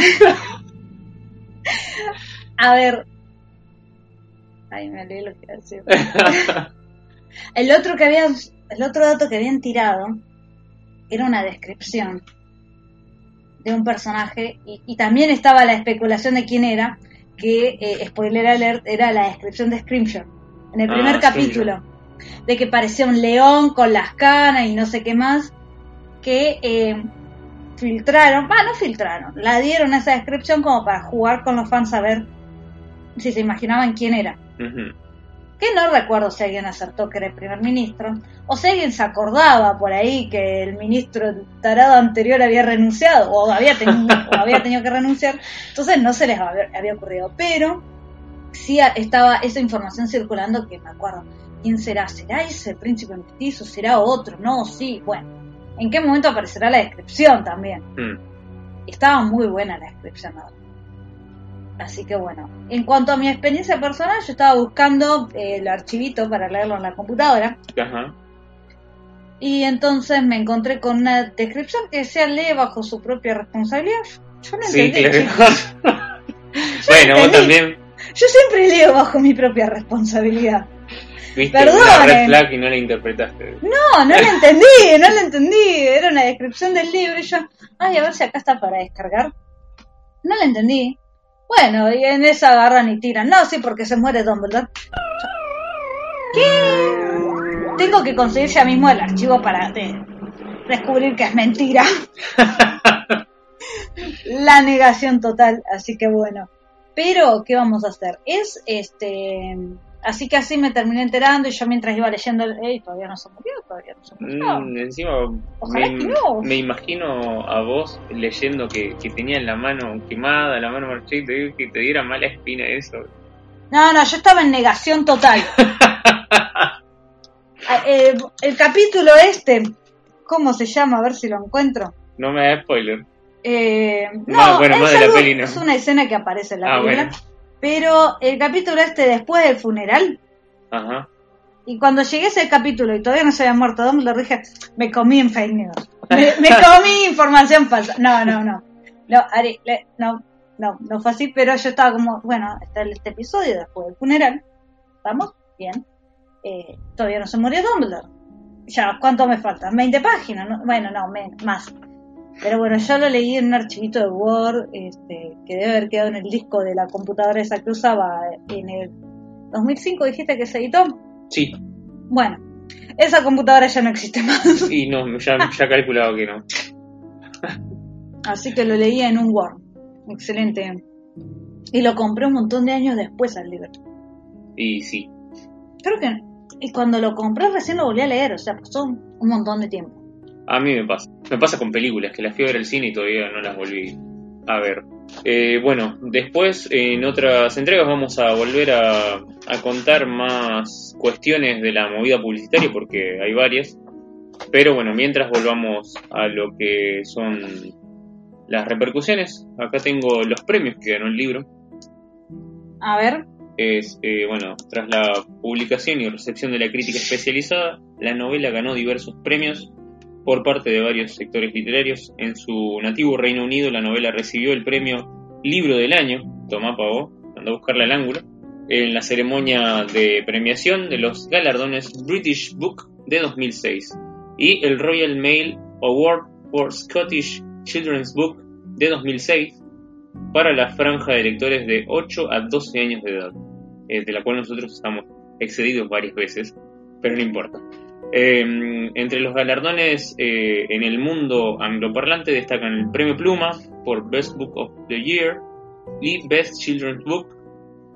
a ver... Ay, me olvidé lo que decir. (laughs) El otro que habían, el otro dato que habían tirado era una descripción de un personaje y, y también estaba la especulación de quién era, que eh, spoiler alert era la descripción de Scrimshaw en el Ah, primer capítulo, de que parecía un león con las canas y no sé qué más, que eh, filtraron, ah, no filtraron, la dieron esa descripción como para jugar con los fans a ver si se imaginaban quién era. Que no recuerdo si alguien acertó que era el primer ministro, o si alguien se acordaba por ahí que el ministro tarado anterior había renunciado, o había, tenido, (laughs) o había tenido que renunciar, entonces no se les había, había ocurrido, pero sí estaba esa información circulando que me acuerdo, ¿quién será? ¿Será ese el príncipe mestizo? ¿Será otro? No, sí, bueno, ¿en qué momento aparecerá la descripción también? Mm. Estaba muy buena la descripción. verdad. Así que bueno, en cuanto a mi experiencia personal, yo estaba buscando eh, el archivito para leerlo en la computadora Ajá. y entonces me encontré con una descripción que decía lee bajo su propia responsabilidad. Yo no Sí, entendí. claro. (laughs) bueno, vos también Yo siempre leo bajo mi propia responsabilidad. Viste Perdonen. una red flag y no la interpretaste. No, no la entendí, no la entendí. Era una descripción del libro y yo, ay, a ver si acá está para descargar. No la entendí. Bueno, y en esa agarran y tiran. No, sí, porque se muere Dumbledore. ¿Qué? Tengo que conseguir ya mismo el archivo para de- descubrir que es mentira. (laughs) La negación total, así que bueno. Pero, ¿qué vamos a hacer? Es este. Así que así me terminé enterando y yo mientras iba leyendo, todavía no se murió, todavía no se murió. Mm, encima Ojalá me, que no. me imagino a vos leyendo que, que tenía la mano quemada, la mano marchita, y que te diera mala espina eso. No, no, yo estaba en negación total. (laughs) Ah, eh, el capítulo este, ¿cómo se llama? A ver si lo encuentro. No me da spoiler. Eh, no, bueno, es, más de la peli, ¿no? es una escena que aparece en la Ah, película. bueno. Pero el capítulo este después del funeral, Ajá. y cuando llegué a ese capítulo y todavía no se había muerto Dumbledore, dije, me comí en fake news. Me, me (laughs) comí información falsa. No, no, no. No, Ari, le- no, no, no fue así, pero yo estaba como, bueno, está este episodio después del funeral. ¿Estamos? Bien. Eh, todavía no se murió Dumbledore. Ya, ¿cuánto me faltan? 20 páginas, ¿no? Bueno, no, men- más. Pero bueno, yo lo leí en un archivito de Word este, que debe haber quedado en el disco de la computadora esa que usaba en el 2005, dijiste que se editó. Sí, Bueno, esa computadora ya no existe más. y no, ya, ya calculaba que no. (laughs) Así que lo leía en un Word. Excelente. Y lo compré un montón de años después al libro. Y sí, Creo que y cuando lo compré recién lo volví a leer, o sea, pasó un montón de tiempo. A mí me pasa. Me pasa con películas, que las fui a ver al cine y todavía no las volví a ver. Eh, bueno, después en otras entregas vamos a volver a, a contar más cuestiones de la movida publicitaria porque hay varias. Pero bueno, mientras volvamos a lo que son las repercusiones, acá tengo los premios que ganó el libro. A ver, es, eh, bueno, tras la publicación y recepción de la crítica especializada, la novela ganó diversos premios por parte de varios sectores literarios. En su nativo Reino Unido, la novela recibió el premio Libro del Año, tomá pavo, anda a buscarla al ángulo, en la ceremonia de premiación de los galardones British Book de 2006 y el Royal Mail Award for Scottish Children's Book de 2006 para la franja de lectores de 8 a 12 años de edad, eh, de la cual nosotros estamos excedidos varias veces, pero no importa. Eh, entre los galardones eh, en el mundo angloparlante destacan el Premio Pluma por Best Book of the Year y Best Children's Book,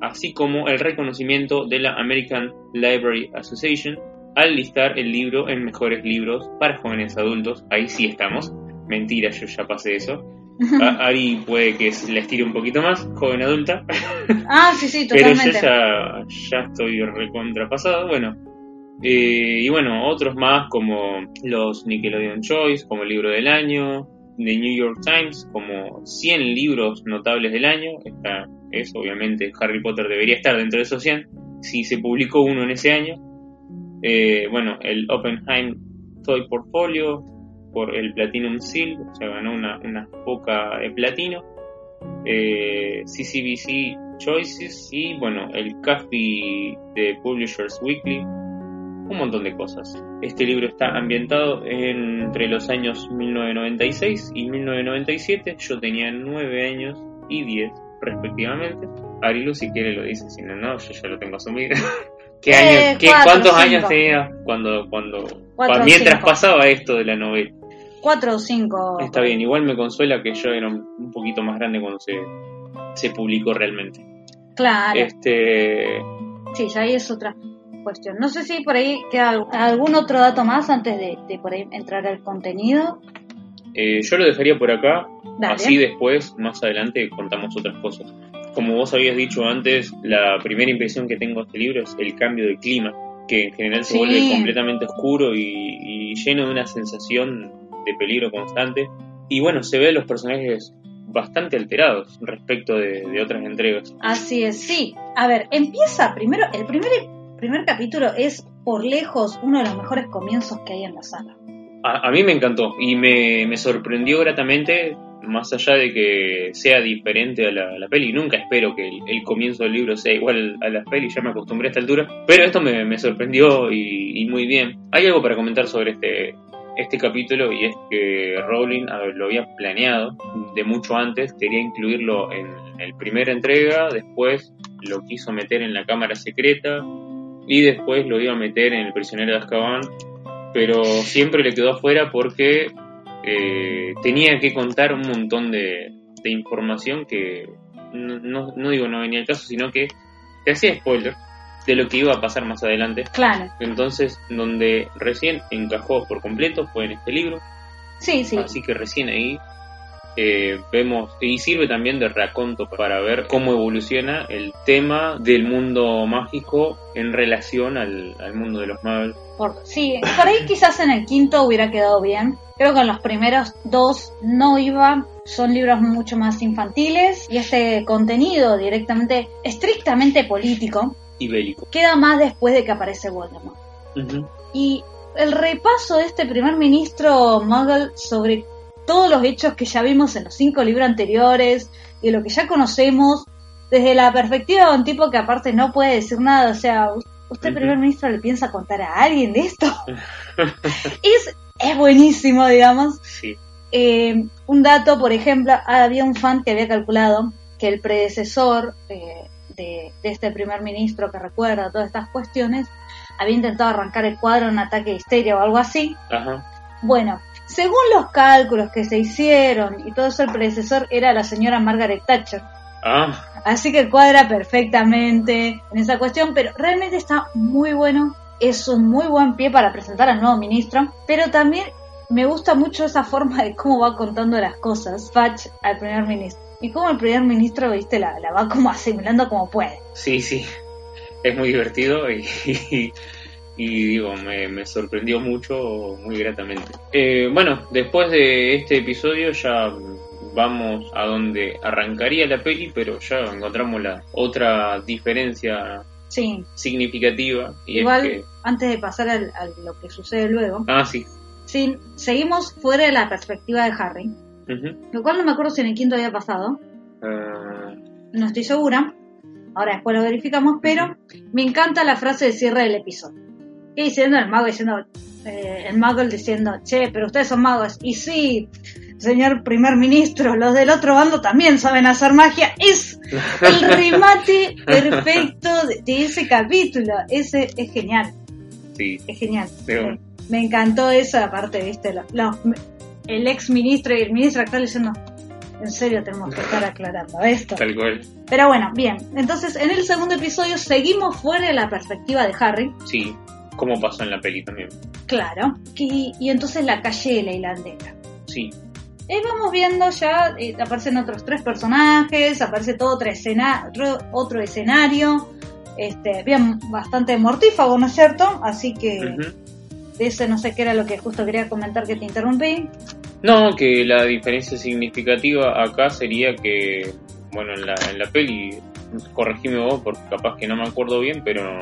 así como el reconocimiento de la American Library Association al listar el libro en mejores libros para jóvenes adultos. Ahí sí estamos. Mentira, yo ya pasé eso. (laughs) A- Ari puede que se la estire un poquito más, joven adulta, ah, sí, sí, (laughs) pero yo totalmente. ya, ya estoy recontrapasado. Bueno, eh, y bueno, otros más como los Nickelodeon Choice, como el libro del año, The New York Times, como 100 libros notables del año. Está, es obviamente Harry Potter debería estar dentro de esos 100, si se publicó uno en ese año. Eh, bueno, el Oppenheim Toy Portfolio por el Platinum Seal, o sea, ganó una, una poca de platino. Eh, CCBC Choices y bueno, el CAFI de Publishers Weekly, un montón de cosas. Este libro está ambientado entre los años 1996 y 1997. Yo tenía 9 años y 10 respectivamente. Arilu si quiere lo dice, si no, no, yo ya lo tengo asumido. (laughs) ¿Qué Eh, años, qué- cuatro, ¿Cuántos cinco. años tenía cuando, cuando, Cuatro, mientras cinco. pasaba esto de la novela? Cuatro o cinco. Está bien, igual me consuela que yo era un un poquito más grande cuando se, se publicó realmente. Claro. Este, Sí, ya ahí es otra cuestión. No sé si por ahí queda al- algún otro dato más antes de, de por ahí entrar al contenido. eh, yo lo dejaría por acá, Dale. así después, más adelante, contamos otras cosas. Como vos habías dicho antes, la primera impresión que tengo de este libro es el cambio de clima, que en general se Sí. vuelve completamente oscuro y, y lleno de una sensación de peligro constante. Y bueno, se ve a los personajes bastante alterados respecto de, de otras entregas. Así es, sí. A ver, empieza primero, el primer, primer capítulo es por lejos uno de los mejores comienzos que hay en la saga. A, a mí me encantó y me, sorprendió gratamente, más allá de que sea diferente a la, peli. Nunca espero que el, comienzo del libro sea igual a la peli, ya me acostumbré a esta altura. Pero esto me, sorprendió y, muy bien. Hay algo para comentar sobre este, este capítulo y es que Rowling lo había planeado de mucho antes, quería incluirlo en el primera entrega, después lo quiso meter en la cámara secreta y después lo iba a meter en el prisionero de Azkaban pero siempre le quedó afuera porque eh, tenía que contar un montón de, de información que no, no- no digo no venía al caso, sino que te hacía spoiler de lo que iba a pasar más adelante. Claro. Entonces, donde recién encajó por completo fue en este libro, Sí, sí. así que recién ahí eh, vemos, y sirve también de raconto para ver cómo evoluciona el tema del mundo mágico en relación al, al mundo de los magos. Por- sí, por ahí quizás en el quinto hubiera quedado bien. Creo que en los primeros dos no iba. Son libros mucho más infantiles y este contenido directamente, estrictamente político, y bélico. queda más después de que aparece Voldemort. Y el repaso de este primer ministro Muggle sobre todos los hechos que ya vimos en los cinco libros anteriores y lo que ya conocemos desde la perspectiva de un tipo que aparte no puede decir nada, o sea, ¿usted primer ministro le piensa contar a alguien de esto? (laughs) es, es buenísimo, digamos. Sí. Eh, un dato, por ejemplo, había un fan que había calculado que el predecesor eh, de, de este primer ministro que recuerda todas estas cuestiones había intentado arrancar el cuadro en un ataque de histeria o algo así. Ajá. Bueno, según los cálculos que se hicieron y todo eso, el predecesor era la señora Margaret Thatcher. Ah, Así que cuadra perfectamente en esa cuestión, pero realmente está muy bueno. Es un muy buen pie para presentar al nuevo ministro, pero también me gusta mucho esa forma de cómo va contando las cosas Fatch al primer ministro. Y cómo el primer ministro, viste, la, la va como asimilando como puede. sí, sí. Es muy divertido y, (laughs) y, y digo, me, me sorprendió mucho, muy gratamente. Eh, bueno, después de este episodio ya vamos a donde arrancaría la peli, pero ya encontramos la otra diferencia Sí, significativa y igual es que... antes de pasar al- a lo que sucede luego, Ah, sí. sí, seguimos fuera de la perspectiva de Harry, lo cual no me acuerdo si en el quinto había pasado, Ah, no estoy segura, ahora después lo verificamos, pero me encanta la frase de cierre del episodio. ¿Qué diciendo el mago? Diciendo, eh, el mago diciendo, che, pero ustedes son magos. Y sí, señor primer ministro, los del otro bando también saben hacer magia. Es el (laughs) remate perfecto de, de ese capítulo. Ese es genial, sí, es genial. Me, encantó esa aparte, viste, los- el ex ministro y el ministro actual diciendo, en serio tenemos que estar aclarando esto. tal cual. Pero bueno, bien. Entonces, en el segundo episodio seguimos fuera de la perspectiva de Harry, Sí, como pasó en la peli también. claro. Y, y entonces la calle de la hilandera. Sí, Ahí vamos viendo ya, eh, aparecen otros tres personajes, aparece todo otro, escena, otro, otro escenario. Este, bien, bastante mortífago, ¿no es cierto? Así que de ese no sé qué era lo que justo quería comentar que te interrumpí. No, que la diferencia significativa acá sería que, bueno, en la, en la peli, corregime vos porque capaz que no me acuerdo bien, pero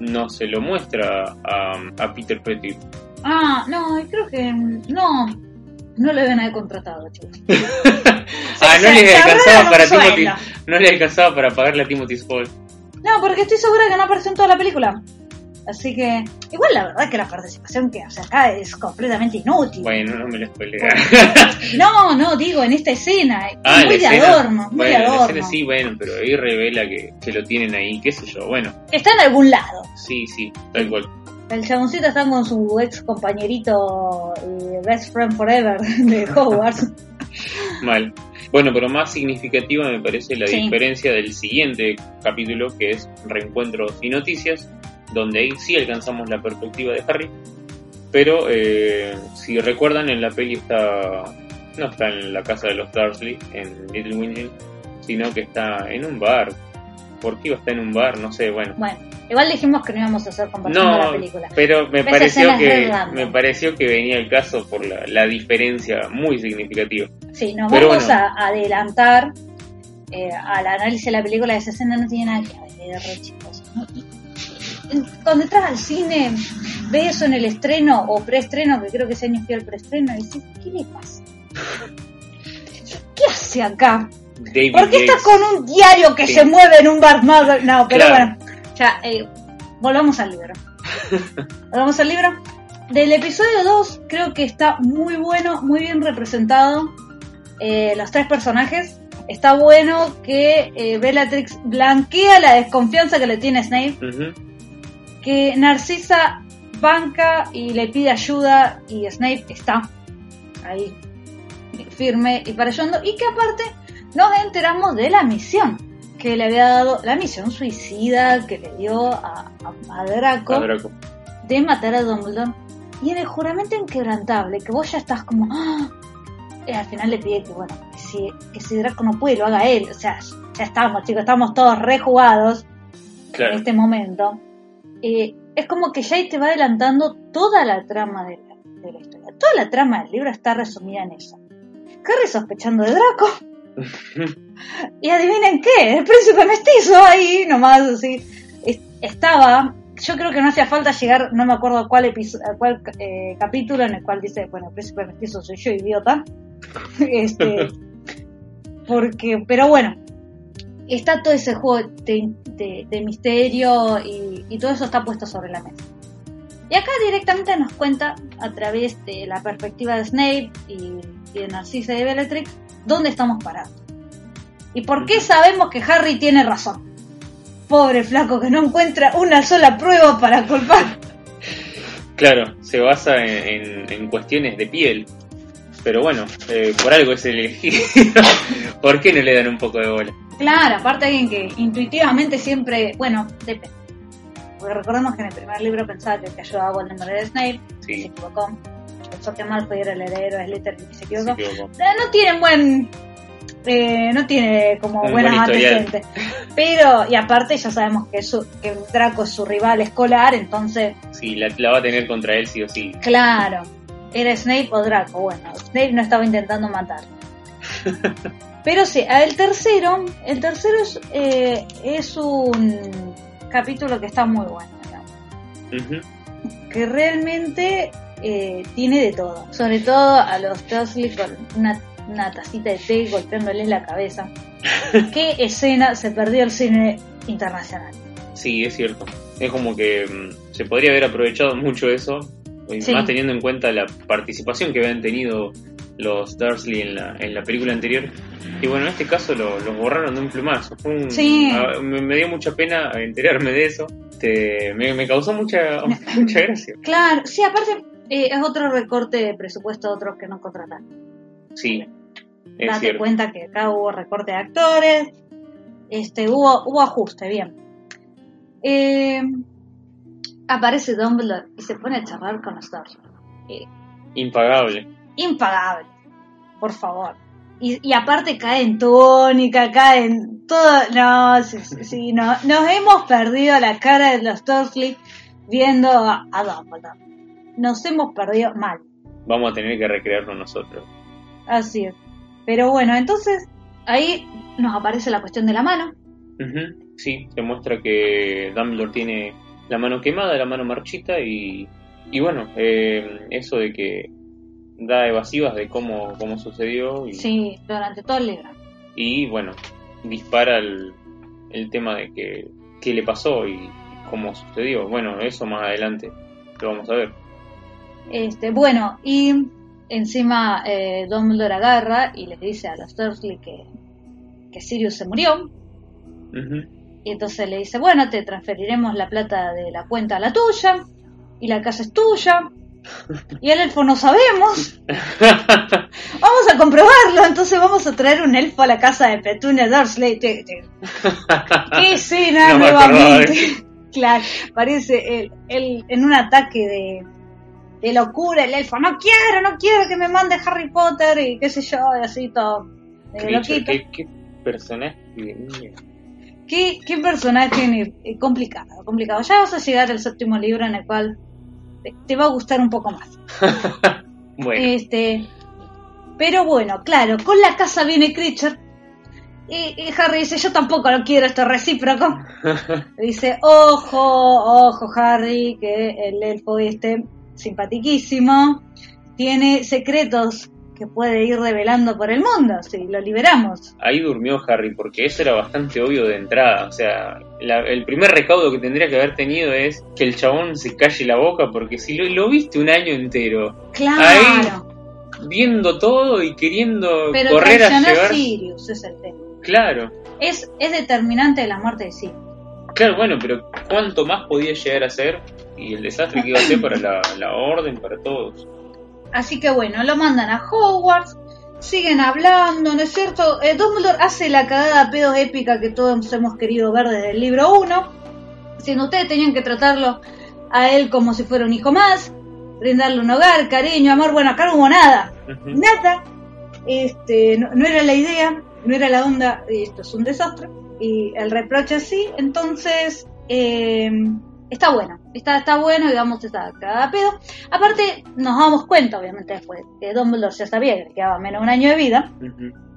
no se lo muestra a, a Peter Pettit. Ah, no, creo que no, no lo deben haber contratado, chicos. (laughs) ah, no se- le se alcanzaba para Timothy, no le alcanzaba para pagarle a Timothy Spall. No, porque estoy segura que no apareció en toda la película. Así que, igual la verdad que la participación que hace acá es completamente inútil. Bueno, no me lo spoilé. (laughs) No, no, digo, en esta escena. es ah, la muy de adorno, muy bueno, en la adorno. escena sí, bueno, pero ahí revela que, que lo tienen ahí, qué sé yo, bueno, Está en algún lado. sí, sí, tal cual. El chaboncito está con su ex compañerito eh, Best Friend Forever (laughs) de Hogwarts. (laughs) Mal. Bueno, pero más significativa me parece la Sí. diferencia del siguiente capítulo, que es Reencuentros y Noticias, donde ahí sí alcanzamos la perspectiva de Harry. Pero eh, si recuerdan, en la peli está. No está en la casa de los Dursley, en Little Wingfield, sino que está en un bar. ¿Por qué iba a estar en un bar? No sé, bueno. Bueno, igual dijimos que no íbamos a hacer comparación de la No, película. pero me Esa pareció que me pareció que venía el caso por la, la diferencia muy significativa. Sí, nos Pero vamos bueno. a adelantar eh, al análisis de la película. Esa escena no tiene nada que ver, re chicos. ¿No? Cuando entras al cine, ves eso en el estreno o preestreno, que creo que ese año fui al preestreno, y dices, ¿qué le pasa? ¿Qué hace acá? David ¿Por qué está Yates. con un diario que Sí. se mueve en un bar más? No, pero Claro. bueno, ya, eh, volvamos al libro. (laughs) volvamos al libro. Del episodio 2 creo que está muy bueno, muy bien representado eh, los tres personajes. Está bueno que eh, Bellatrix blanquea la desconfianza que le tiene Snape. Que Narcisa banca y le pide ayuda y Snape está ahí firme y para ayudando y que aparte nos enteramos de la misión que le había dado, la misión suicida que le dio a, a- a Draco A Draco. de matar a Dumbledore y en el juramento inquebrantable que vos ya estás como ¡ah! Y al final le pide que bueno que si, que si Draco no puede lo haga él o sea ya estamos chicos estamos todos rejugados Claro. en este momento, eh, es como que ya ahí te va adelantando toda la trama de la, de la historia. Toda la trama del libro está resumida en eso. Harry sospechando de Draco. (laughs) y adivinen qué, el príncipe mestizo ahí nomás así. es- Estaba, yo creo que no hacía falta llegar, no me acuerdo a cuál, episo- a cuál eh, capítulo en el cual dice, bueno, el príncipe mestizo soy yo, idiota. (laughs) este, (laughs) porque, pero bueno, está todo ese juego de, de- de misterio y, y todo eso está puesto sobre la mesa. Y acá directamente nos cuenta, a través de la perspectiva de Snape y, y de Narcisa de Bellatrix, dónde estamos parados. Y por qué sabemos que Harry tiene razón. Pobre flaco que no encuentra una sola prueba para culpar. Claro, se basa en, en- en cuestiones de piel. Pero bueno, eh, por algo es elegido. (laughs) ¿Por qué no le dan un poco de bola? Claro, aparte alguien que intuitivamente siempre, bueno, depende. Porque recordemos que en el primer libro pensaba que el que ayudaba a Voldemort era Snape, Sí. se equivocó. Pensó que Malfoy era el heredero de Slytherin y se equivocó. Se equivocó. No tienen buen eh, no tiene como buenas antecedentes pero y aparte ya sabemos que, su, que Draco es su rival escolar entonces Sí, la, la va a tener contra él sí o sí. claro era Snape o Draco bueno Snape no estaba intentando matar (laughs) pero sí el tercero el tercero es, eh, es un capítulo que está muy bueno. Ujú. que realmente eh, tiene de todo. Sobre todo a los Dursley con una, una tacita de té golpeándoles la cabeza. (laughs) ¿Qué escena se perdió el cine internacional? Sí, es cierto. Es como que mm, se podría haber aprovechado mucho eso, y Sí. más teniendo en cuenta la participación que habían tenido los Dursley en la, en la película anterior. Y bueno, en este caso lo- los borraron de un plumazo. Fue un- Sí. a- me, me dio mucha pena enterarme de eso. Te- me, me causó mucha, (laughs) mucha gracia. Claro, sí, aparte eh, es otro recorte de presupuesto de otros que no contrataron. Sí, es Date cierto. cuenta que acá hubo recorte de actores, este, hubo, hubo ajuste, bien. Eh, aparece Dumbledore y se pone a charlar con los Dursley. Eh, Impagable. Impagable, por favor. Y, y aparte cae en tónica, cae en todo, no, sí, sí, sí, no, nos hemos perdido la cara de los Dursley viendo a, a Dumbledore. Nos hemos perdido mal, Vamos a tener que recrearlo nosotros. así es. Pero bueno, entonces ahí nos aparece la cuestión de la mano. Sí, se muestra que Dumbledore tiene la mano quemada, la mano marchita y, y bueno, eh, eso de que da evasivas de cómo, cómo sucedió y, Sí, durante todo el libro. y bueno, dispara el, el tema de que qué le pasó y cómo sucedió. Bueno, eso más adelante lo vamos a ver. Este, bueno, y encima eh, Dumbledore agarra y les dice a los Dursley que, que Sirius se murió. Y entonces le dice, bueno, te transferiremos la plata de la cuenta a la tuya, y la casa es tuya, y el elfo no sabemos. (laughs) Vamos a comprobarlo, entonces vamos a traer un elfo a la casa de Petunia Dursley. ¿Qué escena No acordaba nuevamente? (laughs) claro, parece el, el- en un ataque de, de locura el elfo, no quiero, no quiero que me mande Harry Potter y qué sé yo, y así todo. loquito. ¿qué, qué personaje de. ¿Qué, qué personaje eh, complicado, complicado. Ya vas a llegar al séptimo libro en el cual te, te va a gustar un poco más. (laughs) Bueno, Este, pero bueno, claro, con la casa viene Creature. Y, y Harry dice, yo tampoco lo quiero, esto es recíproco. (laughs) dice, ojo, ojo Harry, que el elfo este, simpatiquísimo, tiene secretos que puede ir revelando por el mundo si lo liberamos. ahí durmió Harry, porque eso era bastante obvio de entrada. O sea, la- el primer recaudo que tendría que haber tenido es que el chabón se calle la boca, porque si lo, lo viste un año entero, Claro. viendo todo y queriendo Pero correr a llegar. Sirius es el tema. Claro, Es, es determinante de la muerte de Sirius. claro, bueno, pero ¿cuánto más podía llegar a ser? Y el desastre que iba a ser para la, la orden, para todos. Así que bueno, lo mandan a Hogwarts, siguen hablando, ¿no es cierto? Eh, Dumbledore hace la cagada a pedos épica que todos hemos querido ver desde el libro 1. Diciendo, ustedes tenían que tratarlo a él como si fuera un hijo más, brindarle un hogar, cariño, amor. Bueno, acá no hubo nada. Nada. Este, no, no era la idea, no era la onda, esto es un desastre. Y el reproche así, entonces eh, está bueno, está, está bueno, digamos, está cada pedo. Aparte, nos damos cuenta, obviamente, después que Dumbledore ya sabía que le quedaba menos de un año de vida,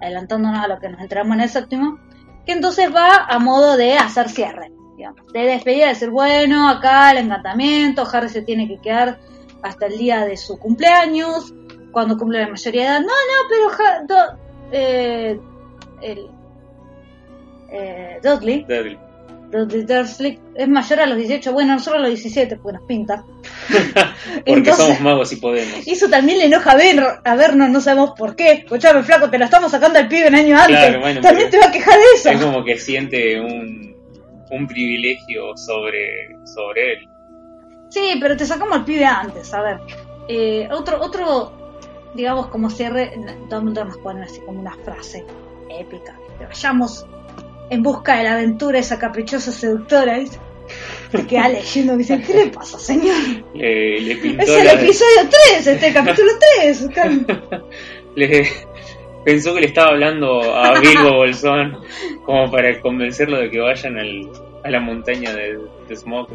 adelantándonos a lo que nos entramos en el séptimo, que entonces va a modo de hacer cierre, digamos, de despedir, de decir, bueno, acá el encantamiento, Harry se tiene que quedar hasta el día de su cumpleaños, cuando cumple la mayoría de edad. No, no, pero Ja- Do- eh, el, eh, Dudley, Dudley. Es mayor a los 18, bueno, nosotros a los 17, pues nos pinta. (laughs) Porque Entonces- somos magos y podemos. Y (laughs) eso también le enoja a, ver, a vernos, no sabemos por qué. Escuchame, flaco, te lo estamos sacando al pibe un año antes. Claro, bueno, también te va a quejar de eso. Es como que siente un, un privilegio sobre, sobre él. Sí, pero te sacamos al pibe antes, a ver. Eh, otro, otro, digamos, como cierre, nos pone así como una frase épica. Que vayamos en busca de la aventura, esa caprichosa seductora, ¿viste? Te queda leyendo y dice, ¿qué le pasa, señor? Le, le pintó Es el la- episodio 3, este (laughs) capítulo 3. le pensó que le estaba hablando a Bilbo Bolsón como para convencerlo de que vayan al, a la montaña de, de Smoke.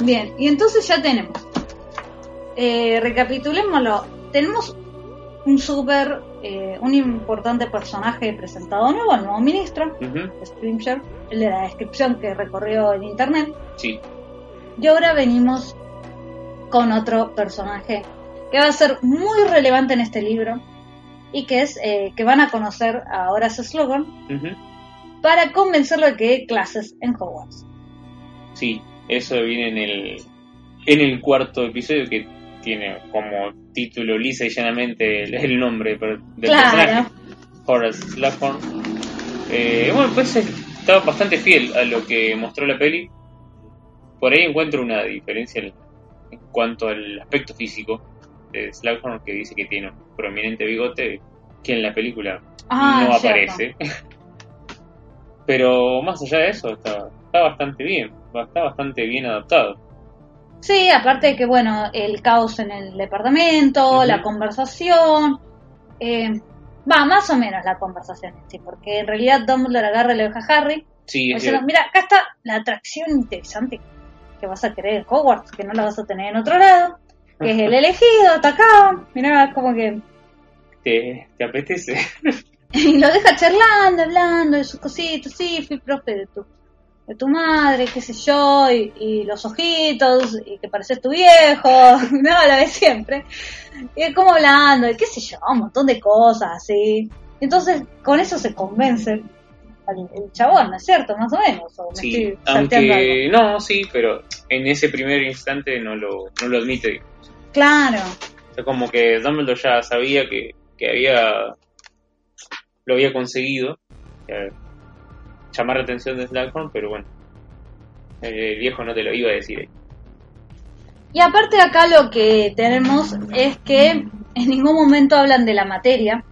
Bien, y entonces ya tenemos. Eh, recapitulémoslo. Tenemos un súper, eh, un importante personaje presentado nuevo, el nuevo ministro, Ujú, Scrimshaw, el de la descripción que recorrió en internet. Sí, Y ahora venimos con otro personaje que va a ser muy relevante en este libro y que es eh, que van a conocer a Horace Slogan para convencerlo de que clases en Hogwarts. sí, eso viene en el, en el cuarto episodio que tiene como título lisa y llanamente el, el nombre del Claro. personaje, Horace Slughorn. Eh, bueno, pues eh, está bastante fiel a lo que mostró la peli. Por ahí encuentro una diferencia en, en cuanto al aspecto físico de Slughorn, que dice que tiene un prominente bigote que en la película Ah, no aparece. (laughs) Pero más allá de eso, está, está bastante bien, está bastante bien adaptado. Sí, aparte de que, bueno, el caos en el departamento, la conversación. eh, va, más o menos la conversación, sí, porque en realidad Dumbledore agarra y le deja a Harry. Sí, diciendo, mira, acá está la atracción interesante que vas a querer en Hogwarts, que no la vas a tener en otro lado, que es el (laughs) elegido, acá. Mira, como que. te, te apetece. (laughs) Y lo deja charlando, hablando de sus cositas. Sí, fui profe de tu, de tu madre, qué sé yo, y, y los ojitos, y que pareces tu viejo. (laughs) No, la de siempre. Y como hablando, y qué sé yo, un montón de cosas así. Entonces, con eso se convence al el chabón, ¿no es cierto? Más o menos. O me Sí, estoy salteando algo. aunque no, sí, pero en ese primer instante no lo, no lo admite. digamos. Claro. O sea, como que Dumbledore ya sabía que, que había lo había conseguido llamar la atención de Slughorn, pero bueno, el viejo no te lo iba a decir. Y aparte acá lo que tenemos es que en ningún momento hablan de la materia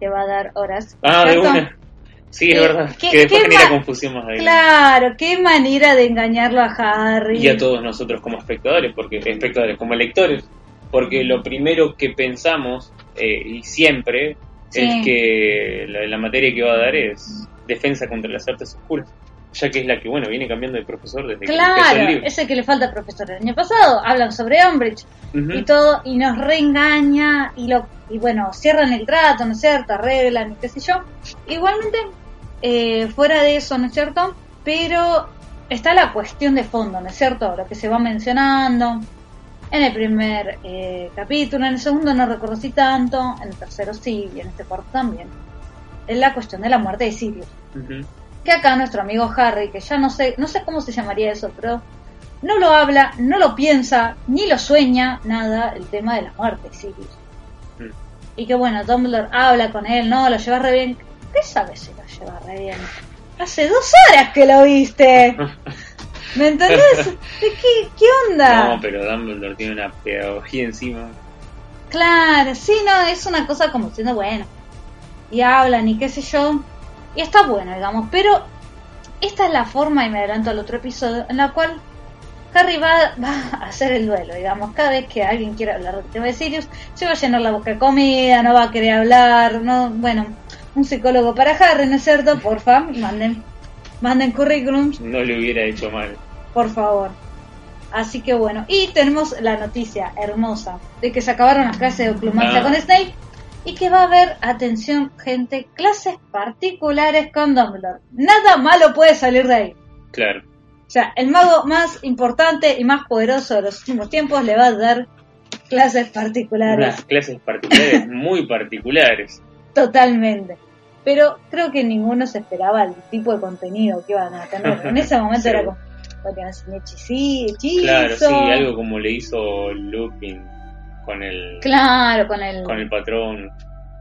que va a dar horas. Ah, de una. Sí, es ¿Qué- verdad. que después genera confusión más adelante. Claro, qué manera de engañarlo a Harry. y a todos nosotros como espectadores, porque espectadores, como lectores, porque lo primero que pensamos eh, y siempre Sí. es que la, la materia que va a dar es defensa contra las artes oscuras, ya que es la que bueno viene cambiando de profesor desde que empezó el Claro, libro. ese que le falta al profesor el año pasado. Hablan sobre Umbridge y todo, y nos reengaña, y lo y bueno, cierran el trato, ¿no es cierto? Arreglan y qué sé yo. Igualmente, eh, fuera de eso, ¿no es cierto? Pero está la cuestión de fondo, ¿no es cierto? Lo que se va mencionando en el primer eh, capítulo, en el segundo no recuerdo si tanto, en el tercero sí, y en este cuarto también. Es la cuestión de la muerte de Sirius. Que acá nuestro amigo Harry, que ya no sé, no sé cómo se llamaría eso, pero no lo habla, no lo piensa, ni lo sueña, nada, el tema de la muerte, Sirius. Mm. Y que bueno, Dumbledore habla con él, no, lo lleva re bien. ¿Qué sabes si lo lleva re bien? Hace dos horas que lo viste. ¿Me entendés? (laughs) ¿De qué, qué onda? No, pero Dumbledore tiene una pedagogía encima. Claro, sí, no, es una cosa como siendo bueno. Y hablan y qué sé yo. Y está bueno, digamos. Pero esta es la forma, y me adelanto al otro episodio, en la cual Harry va, va a hacer el duelo, digamos. Cada vez que alguien quiera hablar del tema de Sirius, se va a llenar la boca de comida, no va a querer hablar, no, bueno, un psicólogo para Harry, ¿no es cierto? Porfa, manden, manden currículums No le hubiera hecho mal. por favor. Así que bueno, y tenemos la noticia hermosa de que se acabaron las clases de oclumancia Ah. con Snape y que va a haber, atención gente, clases particulares con Dumbledore. Nada malo puede salir de ahí. Claro. O sea, el mago más importante y más poderoso de los últimos tiempos le va a dar clases particulares. Unas clases particulares (laughs) muy particulares. Totalmente. pero creo que ninguno se esperaba el tipo de contenido que iban a tener. En ese (laughs) momento Sí. era como, porque no sé, hechicí- hechizo. Claro, sí, algo como le hizo Lupin con el, Claro, con el, con el patrón,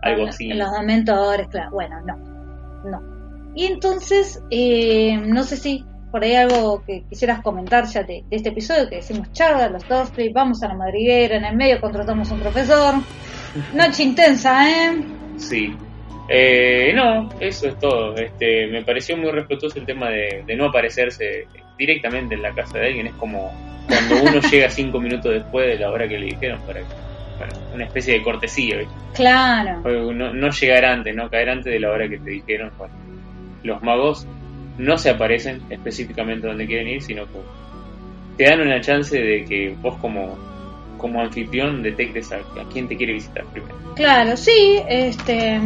algo con así. los dementores, claro. Bueno, no, no. Y entonces, eh, no sé si por ahí algo que quisieras comentar ya de, de este episodio, que decimos charla, los Dursley, vamos a la madriguera, en el medio contratamos un profesor. Noche intensa, ¿eh? Sí. Eh, no, eso es todo. Este, me pareció muy respetuoso el tema de, de no aparecerse directamente en la casa de alguien. Es como cuando uno (laughs) llega cinco minutos después de la hora que le dijeron para que, bueno, una especie de cortesía. Claro. No, no llegar antes, no caer antes de la hora que te dijeron. Bueno, los magos no se aparecen específicamente donde quieren ir, sino que te dan una chance de que vos como, como anfitrión detectes a, a quién te quiere visitar primero. Claro, sí, este.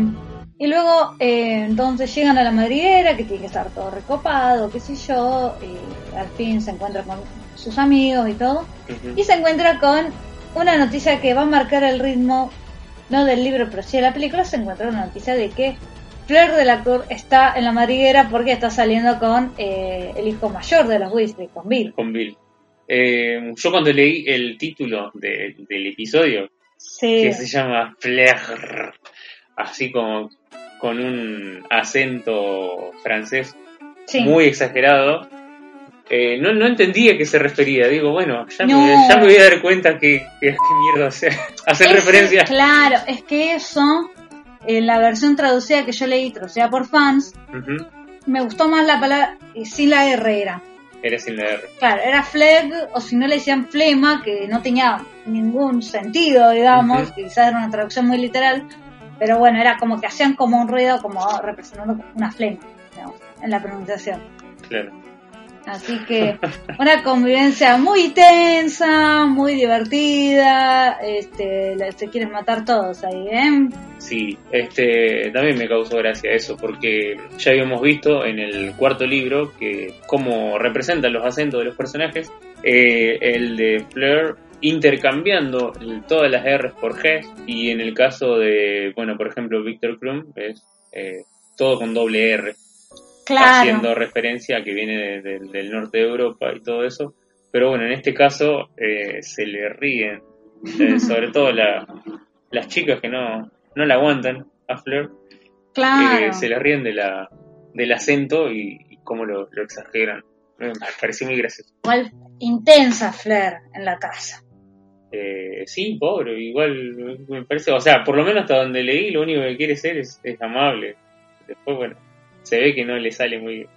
Y luego, eh, entonces llegan a la madriguera, que tiene que estar todo recopado, qué sé yo, y al fin se encuentra con sus amigos y todo. Y se encuentra con una noticia que va a marcar el ritmo, no del libro, pero sí de la película. Se encuentra una noticia de que Fleur del actor está en la madriguera porque está saliendo con eh, el hijo mayor de los Weasley, con Bill. con Bill. Eh, yo cuando leí el título de- del episodio, Sí, que se llama Flair, así como con un acento francés sí. muy exagerado, eh, no, no entendía a qué se refería. Digo, bueno, ya, No. me, ya me voy a dar cuenta que, que, qué mierda hacer, (laughs) hacer referencia. Claro, es que eso, en la versión traducida que yo leí, traducida por fans, me gustó más la palabra, sin la R era. Era sin la R. Claro, era fleg, o si no le decían flema, que no tenía ningún sentido, digamos, que quizás era una traducción muy literal, pero bueno, era como que hacían como un ruido, como representando una flema, digamos, en la pronunciación. Claro. Así que una convivencia muy tensa, muy divertida, este, se quieren matar todos ahí, ¿eh? Sí, este, también me causó gracia eso, porque ya habíamos visto en el cuarto libro que cómo representan los acentos de los personajes, eh, el de Fleur intercambiando todas las R's por G, y en el caso de, bueno, por ejemplo, Victor Krum es eh, todo con doble R, Claro. haciendo referencia a que viene de- de- del norte de Europa y todo eso, pero bueno, en este caso eh, se le ríen, eh, (laughs) sobre todo la- las chicas que no, no la aguantan a Fleur, Claro. eh, se le ríen de la, del acento y, y cómo lo, lo exageran. Me pareció muy gracioso. Igual intensa Flair en la casa. Eh, sí, pobre, igual me parece, o sea, por lo menos hasta donde leí, lo único que quiere ser es, es amable. Después, bueno, se ve que no le sale muy bien.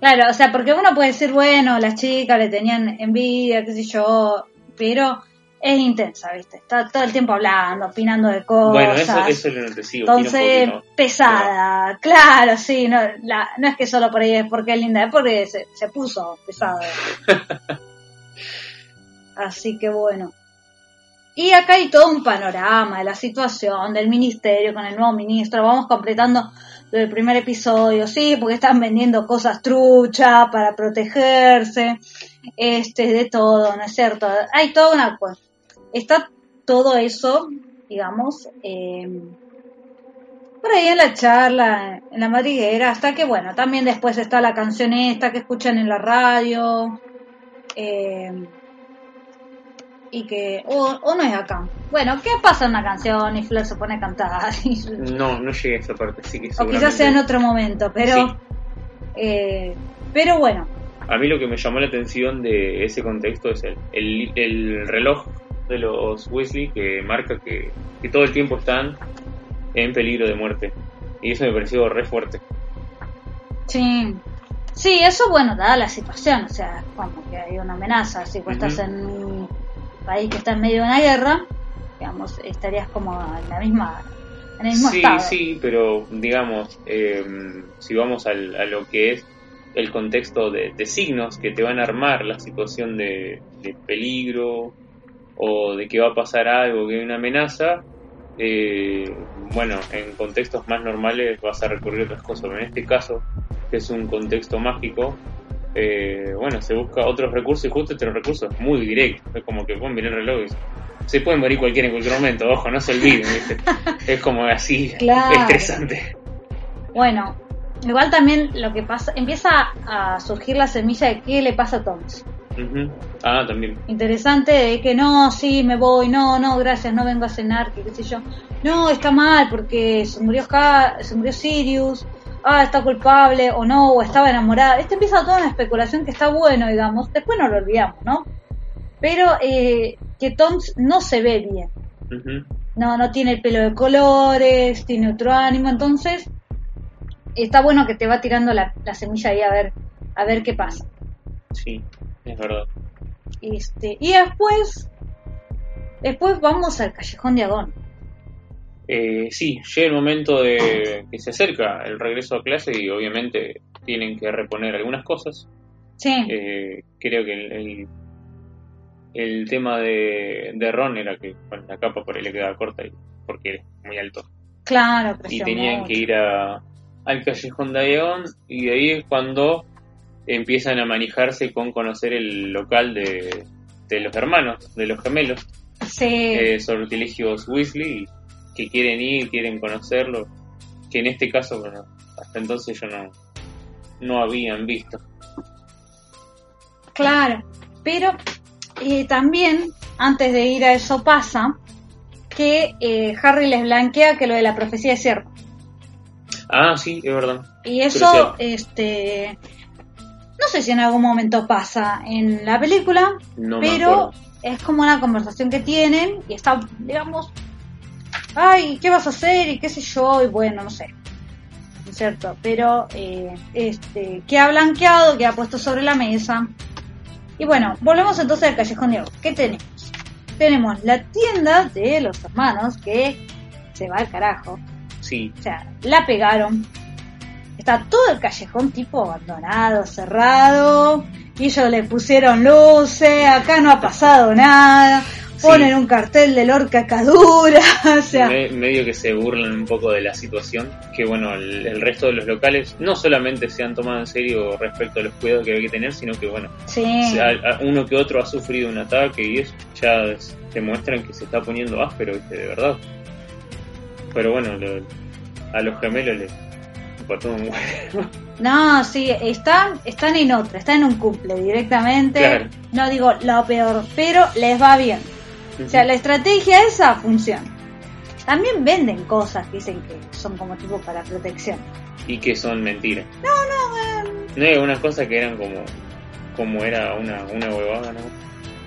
Claro, o sea, porque uno puede decir, bueno, las chicas le tenían envidia, qué sé yo, pero es intensa, ¿viste? Está todo el tiempo hablando, opinando de cosas. Bueno, eso, eso lo noté, sí, Entonces, pesada, claro, sí, no, la- no es que solo por ahí es porque es linda, es porque se, se puso pesada. (laughs) Así que bueno. Y acá hay todo un panorama de la situación, del ministerio con el nuevo ministro, vamos completando del primer episodio, sí, porque están vendiendo cosas truchas para protegerse, este, de todo, ¿no es cierto? Hay toda una cosa. Está todo eso, digamos, eh, por ahí en la charla, en la madriguera, hasta que, bueno, también después está la canción esta que escuchan en la radio, eh, y que, o, o no es acá. Bueno, ¿qué pasa en una canción y Flor se pone a cantar? (laughs) No, no llegué a esa parte, así que o quizás sea en otro momento, pero, Sí. eh, pero bueno, A mí lo que me llamó la atención de ese contexto es el, el, el reloj de los Weasley que marca que, que todo el tiempo están en peligro de muerte. Y eso me pareció re fuerte. sí. Sí, eso bueno, dada la situación, o sea, como que hay una amenaza, si vos estás en país que está en medio de una guerra, digamos, estarías como en la misma, en el mismo Sí, estado. sí, pero digamos, eh, si vamos al- a lo que es el contexto de, de signos que te van a armar la situación de, de peligro o de que va a pasar algo, que hay una amenaza, eh, bueno, en contextos más normales vas a recurrir a otras cosas. Pero en este caso, que es un contexto mágico, eh, bueno, se busca otros recursos y justo este recurso es muy directo. Es como que pueden venir relojes. Se puede morir cualquiera en cualquier momento, ojo, no se olviden, ¿viste? (laughs) Es como así, Claro. estresante. Bueno, igual también lo que pasa, empieza a surgir la semilla de qué le pasa a Thomas. Ujú. Ah, también. Interesante de que no, sí, me voy, no, no, gracias, no vengo a cenar, que qué sé yo. No, está mal porque se murió, Ca- se murió Sirius, ah, está culpable, o no, o estaba enamorada. Este empieza toda una especulación que está bueno, digamos, después no lo olvidamos, ¿no? Pero eh, que Tom no se ve bien. No, no tiene el pelo de colores, tiene otro ánimo, entonces está bueno que te va tirando la, la semilla ahí a ver, a ver qué pasa. Sí, es verdad. Este, y después, después vamos al callejón de Agón. Eh, sí, llega el momento de que se acerca el regreso a clase y obviamente tienen que reponer algunas cosas. Sí, Eh, creo que el, el, el tema de, de Ron era que bueno, la capa por ahí le quedaba corta y, porque era muy alto. claro, Y tenían que ir a, al callejón de Aeon y de ahí es cuando empiezan a manejarse con conocer el local de, de los hermanos, de los gemelos. Sí, eh, sortilegios Weasley y que quieren ir, quieren conocerlo, que en este caso, bueno, hasta entonces yo no, no habían visto. claro. Pero eh, también, antes de ir a eso pasa que eh, Harry les blanquea que lo de la profecía es cierto. Ah, sí, es verdad. Y eso, Crucial. este, no sé si en algún momento pasa en la película, No pero es como una conversación que tienen y está, digamos, ay, ¿qué vas a hacer? Y qué sé yo, y bueno, no sé. ¿No es cierto? Pero, eh, este, que ha blanqueado, que ha puesto sobre la mesa. Y bueno, volvemos entonces al Callejón Oro. ¿Qué tenemos? Tenemos la tienda de los hermanos que se va al carajo. Sí, O sea, la pegaron. Está todo el callejón tipo abandonado, cerrado. Y ellos le pusieron luces, acá no ha pasado nada. Sí. Ponen un cartel de Lorca Cadura. (laughs) O sea, me- medio que se burlan un poco de la situación, que bueno, el, el resto de los locales no solamente se han tomado en serio respecto a los cuidados que hay que tener, sino que bueno, sí. se- a- a- uno que otro ha sufrido un ataque y eso ya es- demuestran que se está poniendo áspero, ¿viste? de verdad. Pero bueno, lo- a los gemelos les importó un huevo. No, sí, están, están en otra, están en un cumple directamente. Claro. No digo lo peor, pero les va bien. O sea, la estrategia esa funciona. También venden cosas dicen que son como tipo para protección. y que son mentiras. No, no, eh, No hay algunas cosas que eran como como era una, una huevada, ¿no?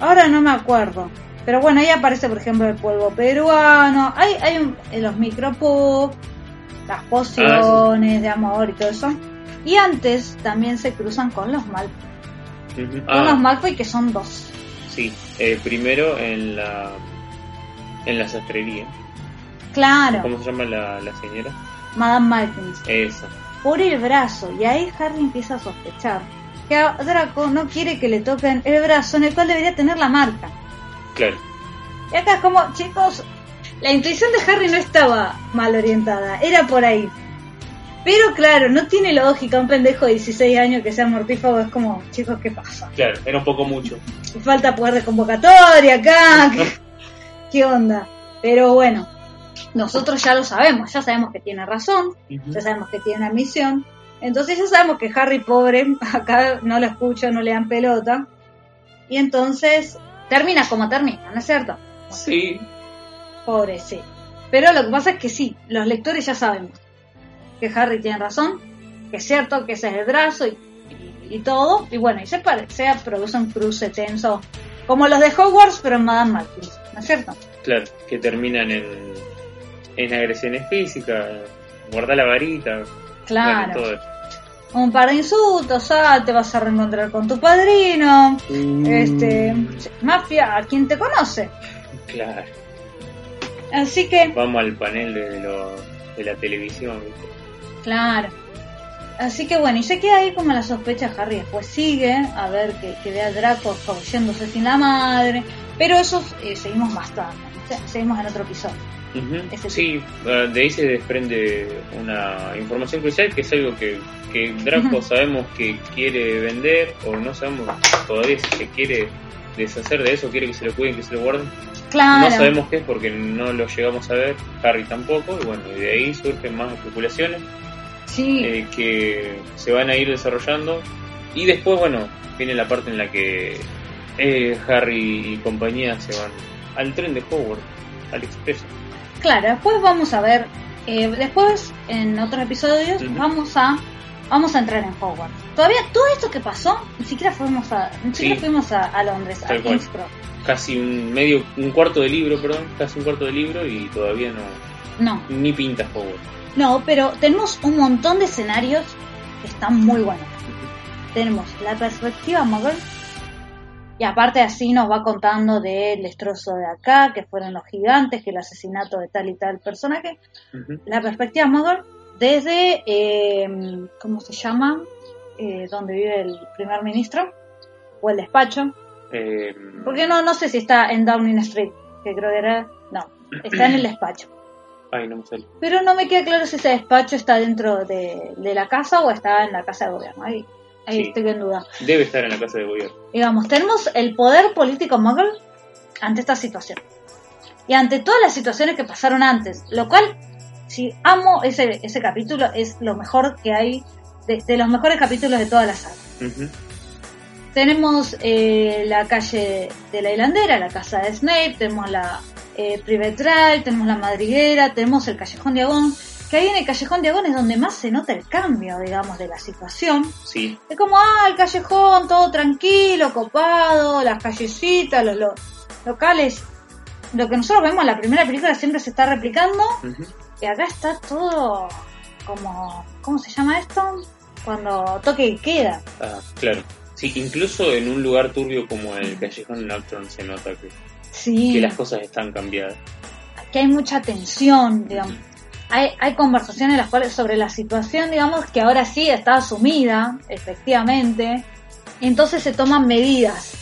ahora no me acuerdo. Pero bueno, ahí aparece, por ejemplo, el polvo peruano. Hay, hay un- los micropop, las pociones de amor y todo eso. Y antes también se cruzan con los Malfoy. Ujú. Con los Ah, Malfoy que son dos. Sí. Eh, primero en la en la sastrería. Claro, ¿Cómo se llama la, la señora? Madame Malkins. Esa. Por el brazo. Y ahí Harry empieza a sospechar que a Draco no quiere que le toquen el brazo en el cual debería tener la marca. Claro. Y acá es como, chicos, la intuición de Harry no estaba mal orientada, era por ahí. Pero claro, no tiene lógica un pendejo de 16 años que sea mortífago, es como, chicos, ¿qué pasa? Claro, era un poco mucho. Falta poder de convocatoria acá, (laughs) ¿qué, qué onda? Pero bueno, nosotros ya lo sabemos, ya sabemos que tiene razón, ya sabemos que tiene una misión. Entonces ya sabemos que Harry, pobre, (laughs) acá no lo escucha, no le dan pelota. Y entonces termina como termina, ¿no es cierto? Sí. Pobre, sí. Pero lo que pasa es que sí, los lectores ya sabemos que Harry tiene razón, que es cierto que ese es el brazo y, y- y todo. Y bueno, y se, pare- se produce un cruce tenso, como los de Hogwarts, pero en Madame Malkins, ¿no es cierto? Claro, que terminan en, en agresiones físicas, guardar la varita, Claro. bueno, todo eso. Un par de insultos, ah, te vas a reencontrar con tu padrino, este, mafia, a quien te conoce. Claro. Así que, Vamos al panel de, lo, de la televisión. ¿viste? Claro. Así que bueno, y se queda ahí como la sospecha Harry. Después sigue a ver que, que ve a Draco escabulléndose sin la madre. Pero eso eh, seguimos más tarde. seguimos en otro episodio. Ese Sí, eh, de ahí se desprende una información crucial que es algo que, que Draco sabemos que quiere vender o no sabemos todavía si se quiere deshacer de eso, quiere que se lo cuiden, que se lo guarden. Claro. No sabemos qué es porque no lo llegamos a ver, Harry tampoco, y bueno, y de ahí surgen más especulaciones. Sí, eh, que se van a ir desarrollando. Y después, bueno, viene la parte en la que eh, Harry y compañía se van al tren de Hogwarts, al expreso. claro, después vamos a ver, eh, después en otros episodios vamos a vamos a entrar en Hogwarts. Todavía todo esto que pasó, ni siquiera fuimos a, ni siquiera Sí. fuimos a, a Londres, a Tal cual. King's Cross. Casi un medio, un cuarto de libro, perdón, casi un cuarto de libro y todavía no, No, ni pinta Hogwarts. No, pero tenemos un montón de escenarios que están muy buenos. Tenemos la perspectiva Muggle y aparte así nos va contando del destrozo de acá, que fueron los gigantes, que el asesinato de tal y tal personaje. La perspectiva Muggle desde, eh, ¿cómo se llama? Eh, donde vive el primer ministro, o el despacho. Eh, Porque no, no sé si está en Downing Street, que creo que era, no, está en el despacho. Ay, no me sale. Pero no me queda claro si ese despacho está dentro de, de la casa o está en la casa de gobierno. Ahí, ahí Sí. estoy en duda. Debe estar en la casa de gobierno. Digamos, tenemos el poder político Muggle ante esta situación. Y ante todas las situaciones que pasaron antes. Lo cual, si amo ese, ese capítulo, es lo mejor que hay, de, de los mejores capítulos de toda la saga. Tenemos eh, la calle de la hilandera, la casa de Snape, tenemos la eh, Privetral, tenemos la madriguera, tenemos el callejón Diagón, que ahí en el callejón Diagón es donde más se nota el cambio, digamos, de la situación. Sí, Es como, ah, el callejón, todo tranquilo, copado, las callecitas, los, lo- locales. Lo que nosotros vemos en la primera película siempre se está replicando. Y acá está todo como, ¿cómo se llama esto? Cuando toque y queda. Ah, claro. Sí, incluso en un lugar turbio como el callejón Nocturne se nota que, Sí, que las cosas están cambiadas. que hay mucha tensión, digamos. Hay, hay conversaciones las cuales sobre la situación, digamos, que ahora sí está asumida, efectivamente. Entonces se toman medidas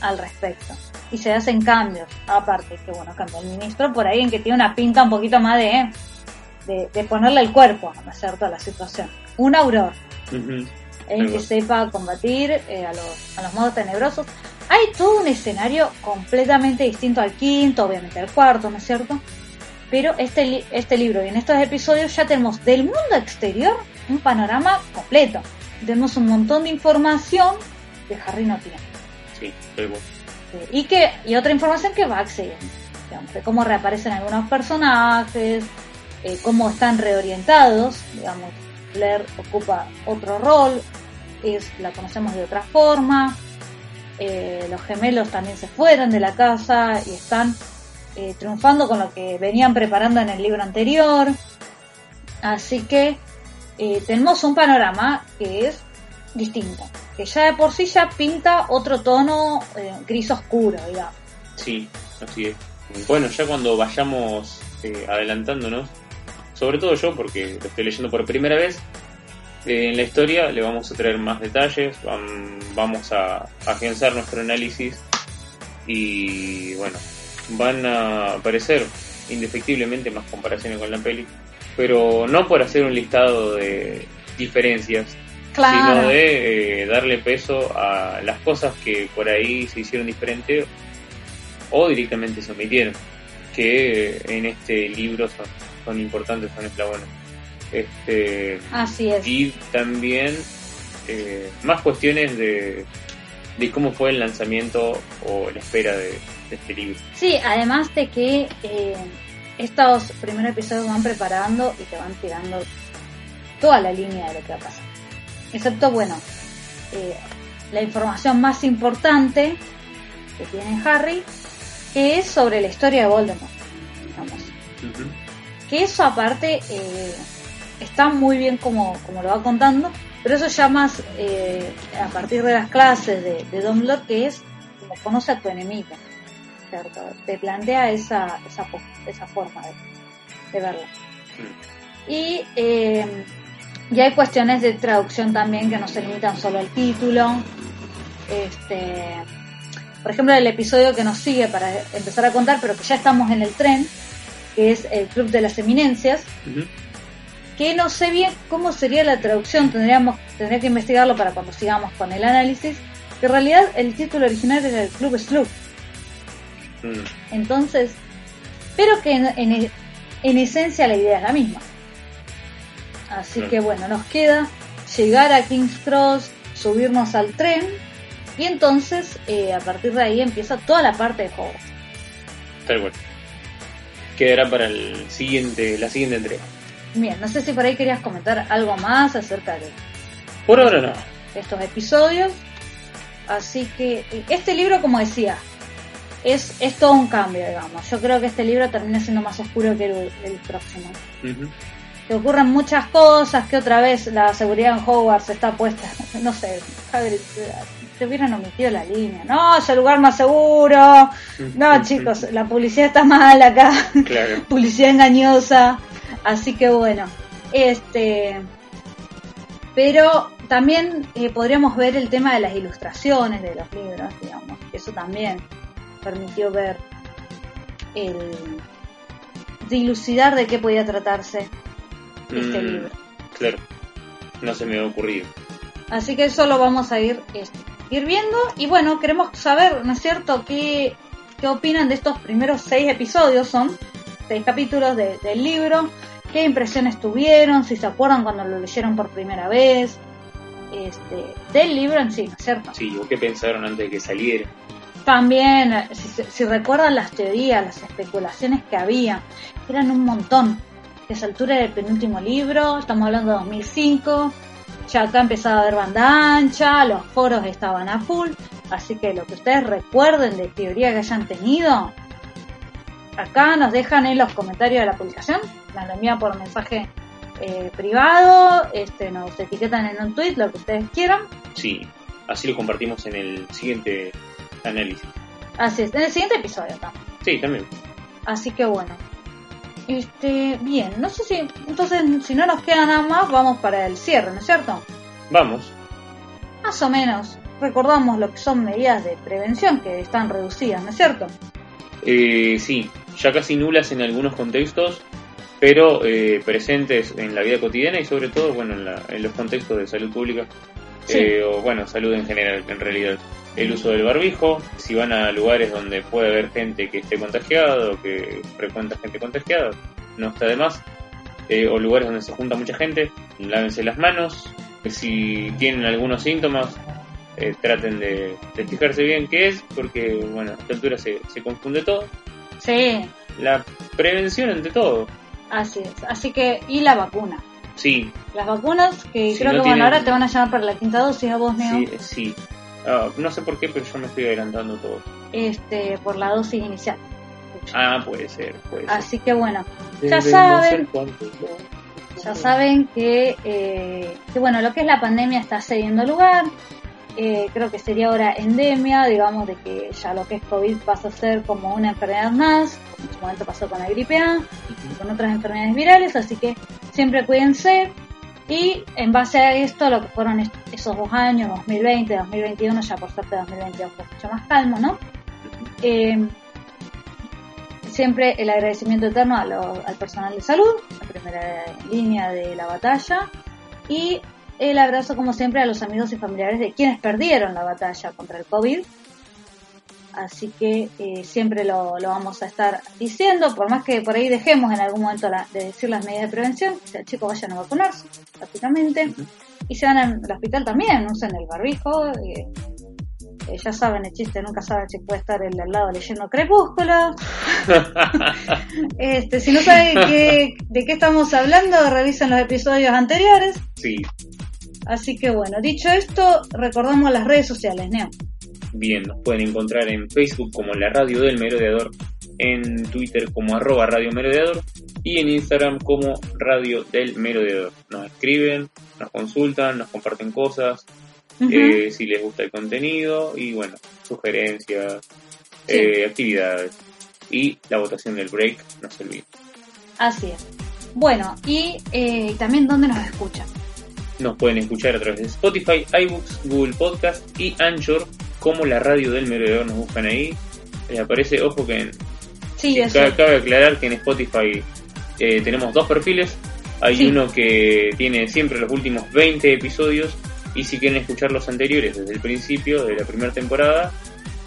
al respecto. Y se hacen cambios. Aparte, que bueno, cambia el ministro por ahí en que tiene una pinta un poquito más de, de, de ponerle el cuerpo, ¿no es cierto?, a la situación. Un auror, Ujú. el que sepa combatir eh, a, los, a los modos tenebrosos. Hay todo un escenario completamente distinto al quinto, obviamente al cuarto, ¿no es cierto? Pero este, li- este libro y en estos episodios ya tenemos del mundo exterior un panorama completo. Tenemos un montón de información que Harry no tiene. Sí, y que y otra información que va accediendo digamos, de cómo reaparecen algunos personajes eh, cómo están reorientados digamos Blair ocupa otro rol es la conocemos de otra forma eh, los gemelos también se fueron de la casa y están eh, triunfando con lo que venían preparando en el libro anterior así que eh, tenemos un panorama que es distinto que ya de por sí ya pinta otro tono gris oscuro, digamos. Sí, así es. Bueno, ya cuando vayamos adelantándonos, sobre todo yo, porque lo estoy leyendo por primera vez, en la historia le vamos a traer más detalles, vam- vamos a afianzar nuestro análisis y bueno, van a aparecer indefectiblemente más comparaciones con la peli, pero no por hacer un listado de diferencias, sino de eh, darle peso a las cosas que por ahí se hicieron diferente o directamente se omitieron, que eh, en este libro son, son importantes, son eslabones. Este, Así es. y también eh, más cuestiones de, de cómo fue el lanzamiento o la espera de, de este libro. Sí, además de que eh, estos primeros episodios van preparando y te van tirando toda la línea de lo que va a pasar. Excepto, bueno, eh, la información más importante que tiene Harry, que es sobre la historia de Voldemort. Digamos. Que eso aparte eh, está muy bien como, como lo va contando, pero eso ya más eh, a partir de las clases de, de Dumbledore, que es como conoce a tu enemigo, ¿cierto? Te plantea esa, esa, esa forma de, de verlo. Y, eh, y hay cuestiones de traducción también que no se limitan solo al título. Este, por ejemplo, el episodio que nos sigue para empezar a contar, pero que ya estamos en el tren, que es el Club de las Eminencias, que no sé bien cómo sería la traducción, tendríamos tendría que investigarlo para cuando sigamos con el análisis, que en realidad el título original era el Club Slug. Mm, Entonces, pero que en, en- en esencia la idea es la misma. Así Claro. que bueno, nos queda llegar a King's Cross, subirnos al tren y entonces eh, a partir de ahí empieza toda la parte de Hogwarts. Tal cual. Quedará para el siguiente, la siguiente entrega. Bien, no sé si por ahí querías comentar algo más acerca de Por ahora no. estos episodios. Así que eh, este libro, como decía, es, es todo un cambio, digamos. Yo creo que este libro termina siendo más oscuro que el, el próximo. Ujú. Que ocurren muchas cosas, que otra vez la seguridad en Hogwarts está puesta, (laughs) no sé, Hagrid, te hubieran omitido la línea. No, es el lugar más seguro. No, chicos, la publicidad está mal acá. Claro. (laughs) publicidad engañosa. Así que bueno, este. Pero también eh, podríamos ver el tema de las ilustraciones de los libros, digamos. Eso también permitió ver el dilucidar de qué podía tratarse este Mm, libro. Claro. No se me ha ocurrido. Así que eso lo vamos a ir, este, ir viendo. Y bueno, queremos saber, ¿no es cierto?, qué, qué opinan de estos primeros seis episodios. Son seis capítulos de- del libro. ¿Qué impresiones tuvieron? Si se acuerdan cuando lo leyeron por primera vez. Este, del libro en sí, ¿no es cierto? Sí, o qué pensaron antes de que saliera. También, si, si recuerdan las teorías, las especulaciones que había, eran un montón. A esa altura del penúltimo libro, estamos hablando de 2005, ya acá empezaba a haber banda ancha, los foros estaban a full, así que lo que ustedes recuerden de teoría que hayan tenido, acá nos dejan en los comentarios de la publicación, nos lo envían por mensaje eh, privado, este, nos etiquetan en un tweet, lo que ustedes quieran. Sí, así lo compartimos en el siguiente análisis. Así es, en el siguiente episodio también. Sí, también. Así que bueno. Este, bien, no sé si, entonces, si no nos queda nada más, vamos para el cierre, ¿no es cierto? Vamos. Más o menos, recordamos lo que son medidas de prevención que están reducidas, ¿no es cierto? Eh, sí, ya casi nulas en algunos contextos, pero eh, presentes en la vida cotidiana y sobre todo, bueno, en, la- en los contextos de salud pública. Sí. Eh, o bueno, salud en general, en realidad. El uso del barbijo, si van a lugares donde puede haber gente que esté contagiada o que frecuenta gente contagiada, no está de más. Eh, o lugares donde se junta mucha gente, lávense las manos. Si tienen algunos síntomas, eh, traten de, de fijarse bien qué es, porque bueno, a esta altura se, se confunde todo. Sí, La prevención ante todo. así es. Así que, y la vacuna. Sí, Las vacunas, que Si creo no que bueno, ahora te van a llamar para la quinta dosis a vos, Neo, sí, sí. Ah, no sé por qué, pero yo me estoy adelantando todo. este, por la dosis inicial. Ah, puede ser, puede ser. Así que bueno, ya Debemos saben. Ya saben que, eh, que bueno, lo que es la pandemia está cediendo lugar. Eh, creo que sería ahora endemia, digamos, de que ya lo que es COVID pasa a ser como una enfermedad más, como en su momento pasó con la gripe A y con otras enfermedades virales, así que siempre cuídense. Y en base a esto, lo que fueron esos dos años, 2020, 2021, ya por suerte 2022 fue mucho más calmo, ¿no? Eh, siempre el agradecimiento eterno al personal de salud, la primera línea de la batalla, y el abrazo como siempre a los amigos y familiares de quienes perdieron la batalla contra el COVID. Así que eh, siempre lo, lo vamos a estar diciendo, por más que por ahí dejemos en algún momento la- de decir las medidas de prevención, o sea, chicos vayan a vacunarse, prácticamente. Y si van al al hospital también, usen el barbijo. eh, eh, ya saben el chiste, nunca saben si puede estar el al lado leyendo Crepúsculo. (laughs) Este, si no saben qué- de qué estamos hablando, revisen los episodios anteriores. Sí, Así que bueno, dicho esto, recordamos las redes sociales, Neo. bien, nos pueden encontrar en Facebook como la radio del merodeador, en Twitter como arroba radio merodeador y en Instagram como radio del merodeador. Nos escriben, nos consultan, nos comparten cosas, eh, si les gusta el contenido y bueno, sugerencias, Sí. eh, actividades y la votación del break, no se olviden. Así es. Bueno, y eh, también dónde nos escuchan. Nos pueden escuchar a través de Spotify, iBooks, Google Podcast y Anchor, como la radio del merodeador nos buscan ahí. Les aparece, ojo que en, Sí, que ca- cabe aclarar que en Spotify eh, tenemos dos perfiles. Hay Sí. uno que tiene siempre los últimos 20 episodios y si quieren escuchar los anteriores desde el principio de la primera temporada,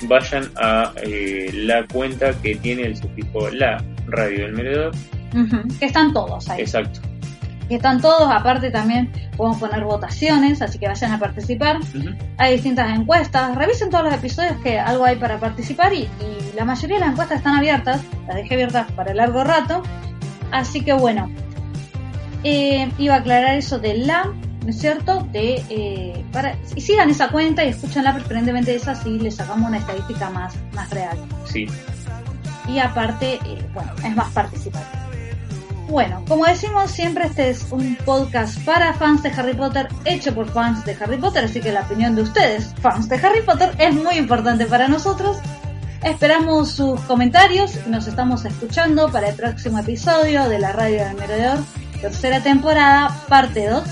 vayan a eh, la cuenta que tiene el sufijo la radio del merodeador. Que están todos ahí. Exacto. Que están todos, aparte también podemos poner votaciones, así que vayan a participar. Hay distintas encuestas, revisen todos los episodios que algo hay para participar y, y la mayoría de las encuestas están abiertas, las dejé abiertas para largo rato, así que bueno, eh, iba a aclarar eso de la, ¿no es cierto? De, eh, para, y sigan esa cuenta y escúchanla preferentemente de esa, así les sacamos una estadística más, más real. Sí. Y aparte, eh, bueno, es más participativo. Bueno, como decimos siempre, este es un podcast para fans de Harry Potter, hecho por fans de Harry Potter, así que la opinión de ustedes, fans de Harry Potter, es muy importante para nosotros. Esperamos sus comentarios y nos estamos escuchando para el próximo episodio de la Radio del Merodeador, tercera temporada, parte 2.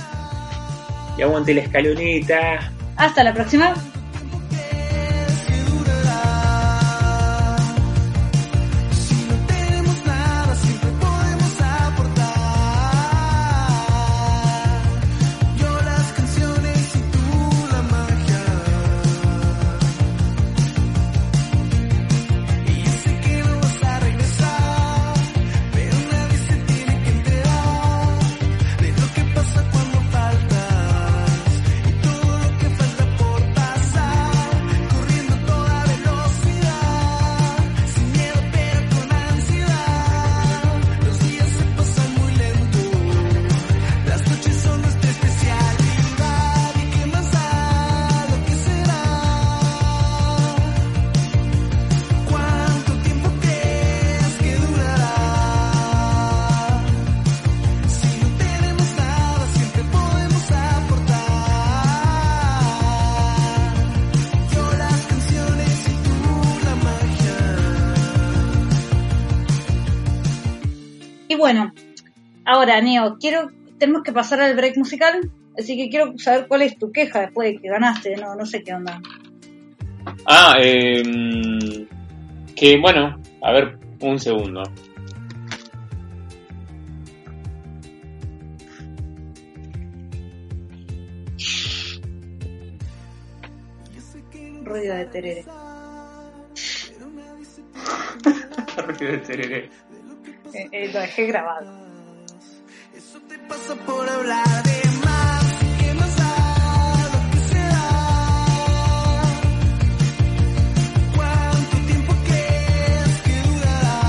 Y aguante la escaloneta. Hasta la próxima. Ahora Neo, quiero, tenemos que pasar al break musical, así que quiero saber cuál es tu queja después de que ganaste, no, no sé qué onda. Ah, eh, que bueno, a ver, un segundo. Ruido de terere. (laughs) Eh, eh, lo dejé grabado. Pasa por hablar de más. ¿Qué más da lo que será? ¿Cuánto tiempo crees que durará?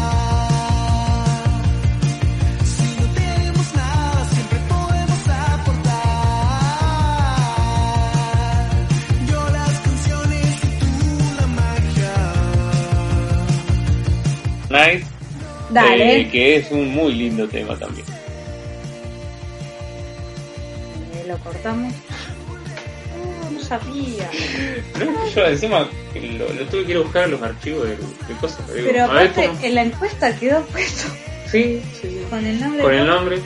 Si no tenemos nada, siempre podemos aportar. Yo las canciones y tú la magia. Night. Dale. eh, que es un muy lindo tema también. Lo cortamos. Oh, no sabía. No, yo encima lo, lo tuve que ir a buscar en los archivos de, de cosas. digo, Pero aparte, cómo- en la encuesta quedó puesto Sí, sí. con el nombre. Con el nombre.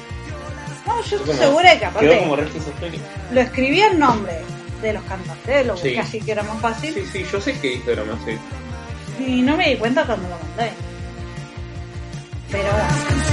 No, yo estoy como- segura de que Quedó aparte como re esquizofrénico. lo escribí el nombre de los cantantes, lo busqué Sí. así que era más fácil. Sí, sí, yo sé que Instagram hace. Y no me di cuenta cuando lo mandé. Pero bueno.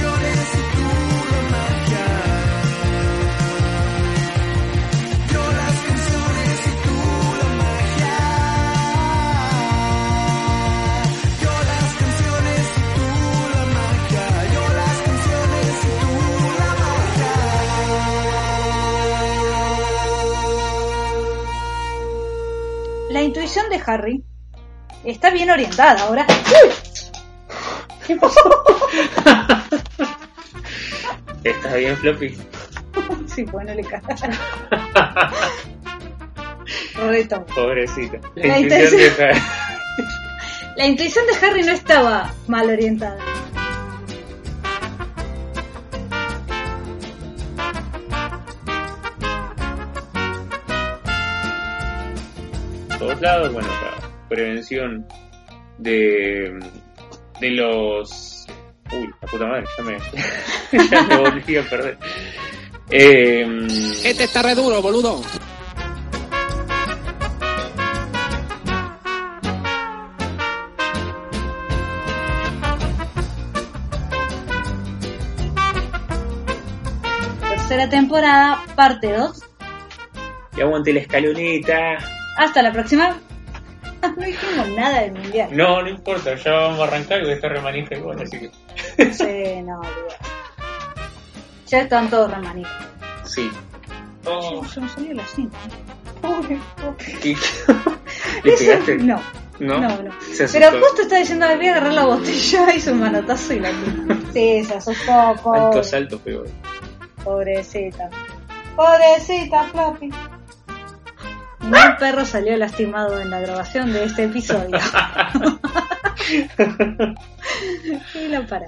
La intuición de Harry está bien orientada ahora. ¿Qué pasó? (laughs) ¿Estás bien, Floppy? (laughs) Sí, bueno, le cagaron. Reto. Pobrecita. La La intuición intención- de Harry. (laughs) La intuición de Harry no estaba mal orientada. Lados, bueno, para prevención de, de los... Uy, la puta madre, ya me, (laughs) ya me volví a perder. Eh, Este está re duro, boludo. Tercera temporada, parte 2. y aguante la escaloneta. Hasta la próxima. no dijimos nada del mundial. No, no importa, ya vamos a arrancar y voy a estar remanija igual, así que... Sí, no. Ya están todos remanitos. Sí. Oh, Yo no salió la cinta. Pobre, pobre. ¿qué? ¿Le Eso- pegaste? No, ¿No? no, Pero justo está diciendo, voy a agarrar la botella, (laughs) hizo un manotazo y la. Sí, se asustó, pobre. Alto salto pegó. Pobrecita. Pobrecita, Floppy. Ningún perro salió lastimado en la grabación de este episodio. y la paré.